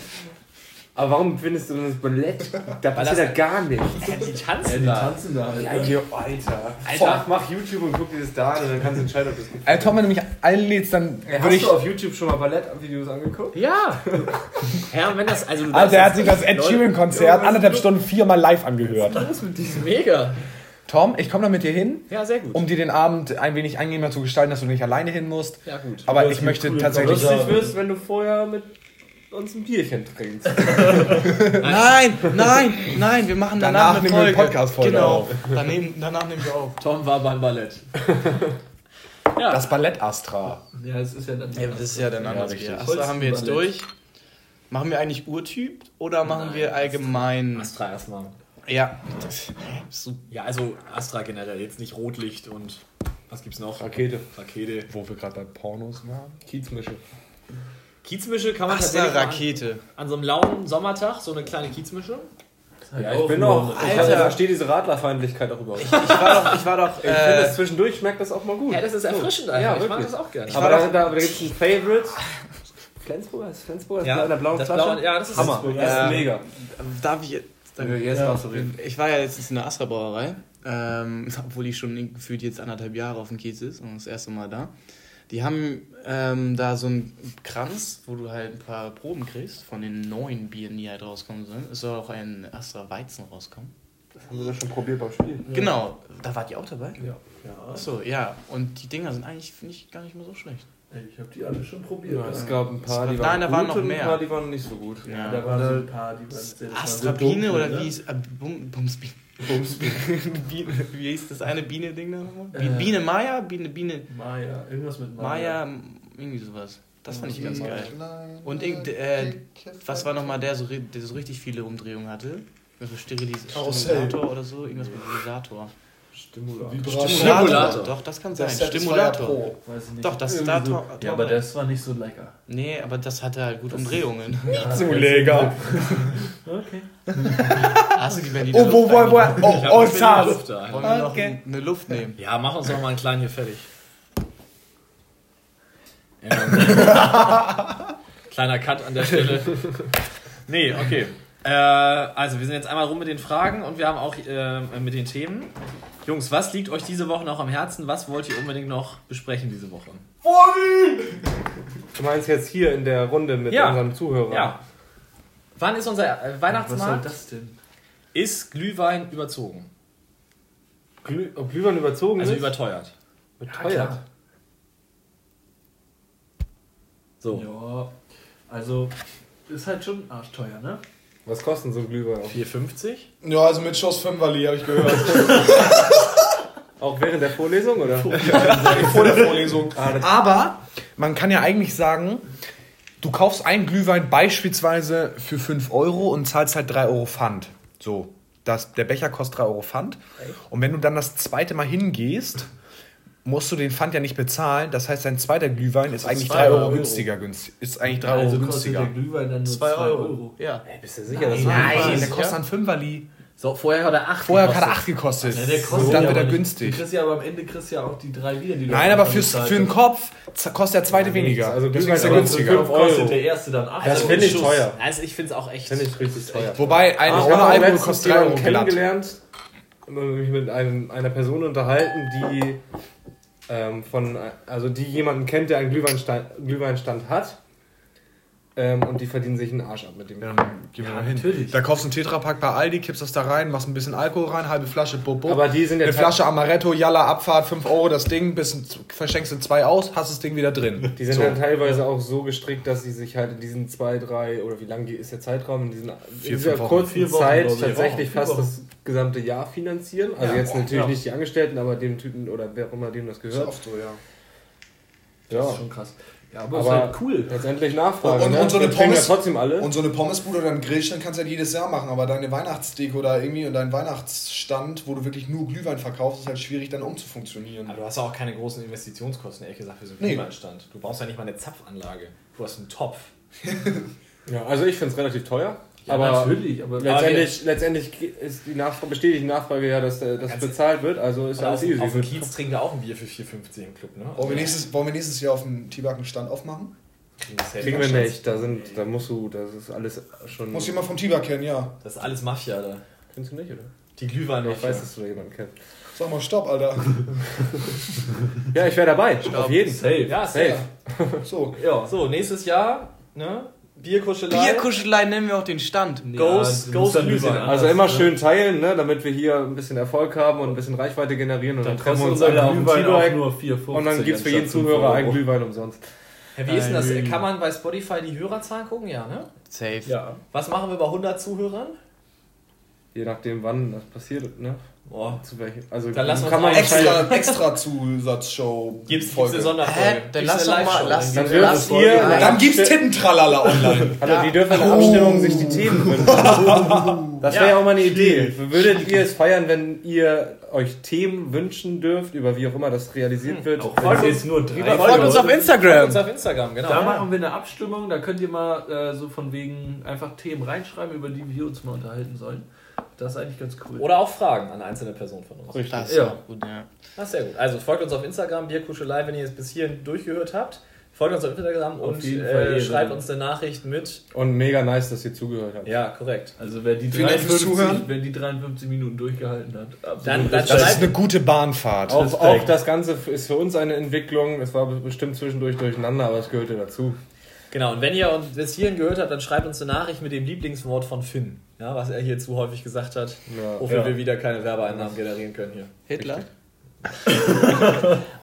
Aber warum findest du denn das Ballett? Da passiert ja gar nichts. Ja, die Ja, tanzen die da. tanzen da halt. Ja, hier, Alter. Alter. Mach, mach YouTube und guck dir das da an und dann kannst du entscheiden, ob das gefällt. Ey, Tom, wenn du mich einlädst, dann Ey, würde Hast ich... du auf YouTube schon mal Ballettvideos angeguckt? Ja. Ja, wenn das, also du Alter, er hat sich das Ed Sheeran-Konzert anderthalb Stunden viermal live angehört. jetzt- mega. Tom, ich komme da mit dir hin, Ja, sehr gut. um dir den Abend ein wenig angenehmer zu gestalten, dass du nicht alleine hin musst. Ja, gut. Aber ich ist möchte cool. tatsächlich... Lustig wirst, wenn du vorher mit uns ein Bierchen trinkst. <laughs> Nein, nein, nein, wir machen danach, Danach eine nehmen wir Folge. Podcast-Folge genau. auf. Daneben, danach nehmen wir auf. Tom war beim Ballett. <laughs> ja. Das Ballett Astra. Ja, es ist ja dann. Ja, das ist ja dann anders. Ja, Astra haben wir jetzt Holzenballett. durch. Machen wir eigentlich Urtyp oder machen wir allgemein. Astra erstmal. Ja. Das, Ja, also Astra generell, jetzt nicht Rotlicht und was gibt's noch? Rakete. Rakete. Wo wir gerade bei Pornos waren. Kiezmische. Kiezmische kann man Astra tatsächlich Rakete. An, an so einem lauen Sommertag, so eine kleine Kiezmische. Ja, ich bin auch. Ich Alter. verstehe diese Radlerfeindlichkeit auch überhaupt. Ich war doch, ich war doch Ich finde, äh, das zwischendurch schmeckt das auch mal gut. Ja, das ist erfrischend einfach. Ja, ich mag wirklich. das auch gerne. Aber da, da, da gibt es ein Favorite. Flensburger? Ist Flensburger? Ja, in der blauen das Flasche? blaue- ja, das ist Hammer. Das ist Ja. mega. darf ich jetzt. Jetzt Ja. darfst du reden. Ich war ja letztens <laughs> in der Astra Brauerei, ähm, obwohl ich schon gefühlt jetzt anderthalb Jahre auf dem Kiez ist und das erste Mal da. Die haben ähm, da so einen Kranz, wo du halt ein paar Proben kriegst von den neuen Bieren, die halt rauskommen sollen. Es soll auch ein Astra Weizen rauskommen. Das haben wir doch schon probiert beim Spiel. Genau, da wart ihr auch dabei? Ja. Achso, ja. Und die Dinger sind eigentlich, finde ich, gar nicht mehr so schlecht. Ey, Ich habe die alle schon probiert. Ja, es gab ein paar, die Nein, waren da gut waren noch mehr. ein paar, die waren nicht so gut. Ja. Da waren so ein paar, die waren sehr Astrabine oder ne? wie ist. Äh, Bum, Bumsbiene. <laughs> Biene, wie hieß das eine Biene-Ding da nochmal? Äh. Biene Maya? Biene, Biene. Maya, irgendwas mit Maya. Maya, irgendwie sowas. Das fand ich ganz geil. Und irgend- äh, Was war nochmal der, so, der so richtig viele Umdrehungen hatte? Also Sterilis. Stimulator oder so? Irgendwas mit Stimulator. Stimulator. Stimulator. Doch, das kann sein. Das Stimulator. Pro. Weiß ich nicht. Doch, das ist da so. Ja, aber das war nicht so lecker. Nee, aber das hatte halt gut Umdrehungen. Zuleger. <laughs> Okay. <laughs> Hast du die Berliner Oh, wo, Luft wo, wo, eigentlich? oh, oh, noch Zars. Luft da. Wollen wir noch Okay. eine Luft nehmen? Ja, mach uns doch mal einen kleinen hier fertig. <laughs> Kleiner Cut an der Stelle. Nee, okay. Äh, also, wir sind jetzt einmal rum mit den Fragen und wir haben auch äh, mit den Themen. Jungs, was liegt euch diese Woche noch am Herzen? Was wollt ihr unbedingt noch besprechen diese Woche? Du meinst jetzt hier in der Runde mit Ja. unseren Zuhörern? Ja. Wann ist unser äh, Was soll Weihnachtsmarkt? das denn? Ist Glühwein überzogen? Glüh ob Glühwein überzogen Also ist? überteuert. Beteuert. klar. So. Ja, also ist halt schon arschteuer, ne? Was kostet so ein Glühwein? auch? 4,50? Ja, also mit Schuss 5 habe ich gehört. <laughs> Auch während der Vorlesung, oder? vor der Vorlesung. Aber man kann ja eigentlich sagen, du kaufst einen Glühwein beispielsweise für 5 Euro und zahlst halt 3 Euro Pfand. So, das, der Becher kostet 3 Euro Pfand. Und wenn du dann das zweite Mal hingehst, musst du den Pfand ja nicht bezahlen. Das heißt, dein zweiter Glühwein ist eigentlich 3 Euro Euro. günstiger. günst- Ist eigentlich 3 Euro Also kostet günstiger. der Glühwein dann nur 2 2 Euro. Euro. Ja. Bist du sicher, dass Nein, Nein, der kostet ein Fünferli. So, vorher hat er 8 Vorher hat er 8 gekostet. Ja, der kostet und dann ja wird er günstig. Du kriegst ja aber am Ende kriegst du ja auch die drei wieder, die du Nein, aber fürs, für den. Kopf kostet der zweite weniger. Also Deswegen ist er günstiger. für. Kostet der erste dann 8 Das finde ich teuer. Also ich finde es auch echt. Finde ich richtig teuer. Wobei, ein Ich ohne habe Alkohol kostet 3 Euro kennengelernt und mich mit einem, einer Person unterhalten, die ähm, von, also die jemanden kennt, der einen Glühweinstand, Glühweinstand hat. Ähm, und die verdienen sich einen Arsch ab mit dem. Ja, dann gehen wir da hin. natürlich. Da kaufst du einen Tetrapack bei Aldi, kippst das da rein, machst ein bisschen Alkohol rein, halbe Flasche Bobo. Aber die sind ja eine Flasche Amaretto, Jalla, Abfahrt, 5 Euro das Ding, bis, verschenkst du zwei aus, hast das Ding wieder drin. <laughs> Die sind so. dann teilweise auch so gestrickt, dass sie sich halt in diesen zwei, drei oder wie lang ist der Zeitraum, in, diesen, in Vier, dieser fünf Wochen. kurzen Vier Wochen, Zeit ich. tatsächlich Vier fast Wochen. das gesamte Jahr finanzieren. Also Ja, jetzt natürlich ja. nicht die Angestellten, aber dem Typen oder wer auch immer dem das Ist gehört. oft so, ja. Das Ja. ist schon krass. Ja, aber, Aber ist halt cool. letztendlich Nachfrage. Und- ne? und so eine Pommes- ja trotzdem alle. Und so eine Pommesbude oder ein Grillstand kannst du halt jedes Jahr machen, aber deine Weihnachtsdeko da irgendwie und dein Weihnachtsstand, wo du wirklich nur Glühwein verkaufst, ist halt schwierig dann umzufunktionieren. Aber du hast ja auch keine großen Investitionskosten, ehrlich gesagt, für so einen Nee. Glühweinstand. Du brauchst ja nicht mal eine Zapfanlage. Du hast einen Topf. Ja, also ich finde es relativ teuer. Ja, aber natürlich, aber letztendlich, letztendlich ist die Nachfrage, besteht die Nachfrage ja, dass das bezahlt wird. Also ist alles auf, easy. auf dem Kiez trinken wir auch ein Bier für 4,50 im Club, ne? Wollen wir, nächstes, wollen wir nächstes Jahr auf dem T-Backen-Stand aufmachen? Kriegen wir nicht. Da, sind, da musst du, das ist alles schon. Muss jemand vom T-Back kennen, ja. Das ist alles Mafia da. Kennst du nicht, oder? Die Glühwein Ich weiß, dass du da jemanden kennst. Sag mal, stopp, Alter. <laughs> Ja, ich wäre dabei. Auf jeden. safe. Ja, Safe. safe. So. Ja. So, nächstes Jahr, ne? Bierkuschelei. Bierkuschelei nennen wir auch den Stand. Ghost- du Ghost bisschen Glühwein. Also immer ne? schön teilen, ne, damit wir hier ein bisschen Erfolg haben und ein bisschen Reichweite generieren und dann, Dann treffen wir uns alle auf dem Glühwein nur 4,50 und dann gibt es für jeden Zuhörer 5 einen. Glühwein umsonst. Ja, wie ist denn das? Kann man bei Spotify die Hörerzahlen gucken? Ja, ne? Safe. Ja. Was machen wir bei 100 Zuhörern? Je nachdem, wann das passiert, ne? Boah. Zu welchem. Also Dann lass uns kann man Extra, extra Zusatzshow. Gibt's, gibt's eine Sonderfolge? Hä? Dann Gibt's lass doch mal- lass- Dann Dann eine ihr. Dann gibt's Tittentralala <laughs> online. Also die dürfen in der Abstimmung sich die Themen wünschen. <laughs> Das wäre ja auch mal eine Idee. Würdet ihr es feiern, wenn ihr euch Themen wünschen dürft, über wie auch immer das realisiert wird? Auch wenn es jetzt nur drei Folgt uns auf Folgt Instagram. uns auf Instagram, genau. Da machen wir eine Abstimmung, da könnt ihr mal äh, so von wegen einfach Themen reinschreiben, über die wir uns mal unterhalten sollen. Das ist eigentlich ganz cool. Oder auch Fragen an einzelne Personen von uns. Richtig. Das ist Ja. auch gut, ja. Das ist sehr gut. Also folgt uns auf Instagram, Bierkuschelei, wenn ihr es bis hierhin durchgehört habt. Folgt uns auf Instagram Auf und äh, schreibt uns eine Nachricht mit. Und mega nice, dass ihr zugehört habt. Ja, korrekt. Also wer die, Vielen Dank fürs 53, Zuhören. wenn die 53 Minuten durchgehalten hat. Dann- dann. Das ist eine gute Bahnfahrt. Auch, auch das Ganze ist für uns eine Entwicklung. Es war bestimmt zwischendurch durcheinander, aber es gehörte dazu. Genau, und wenn ihr uns bis hierhin gehört habt, dann schreibt uns eine Nachricht mit dem Lieblingswort von Finn. Ja, was er hier zu häufig gesagt hat, Ja. wofür Ja. wir wieder keine Werbeeinnahmen generieren können hier. Hitler? <laughs>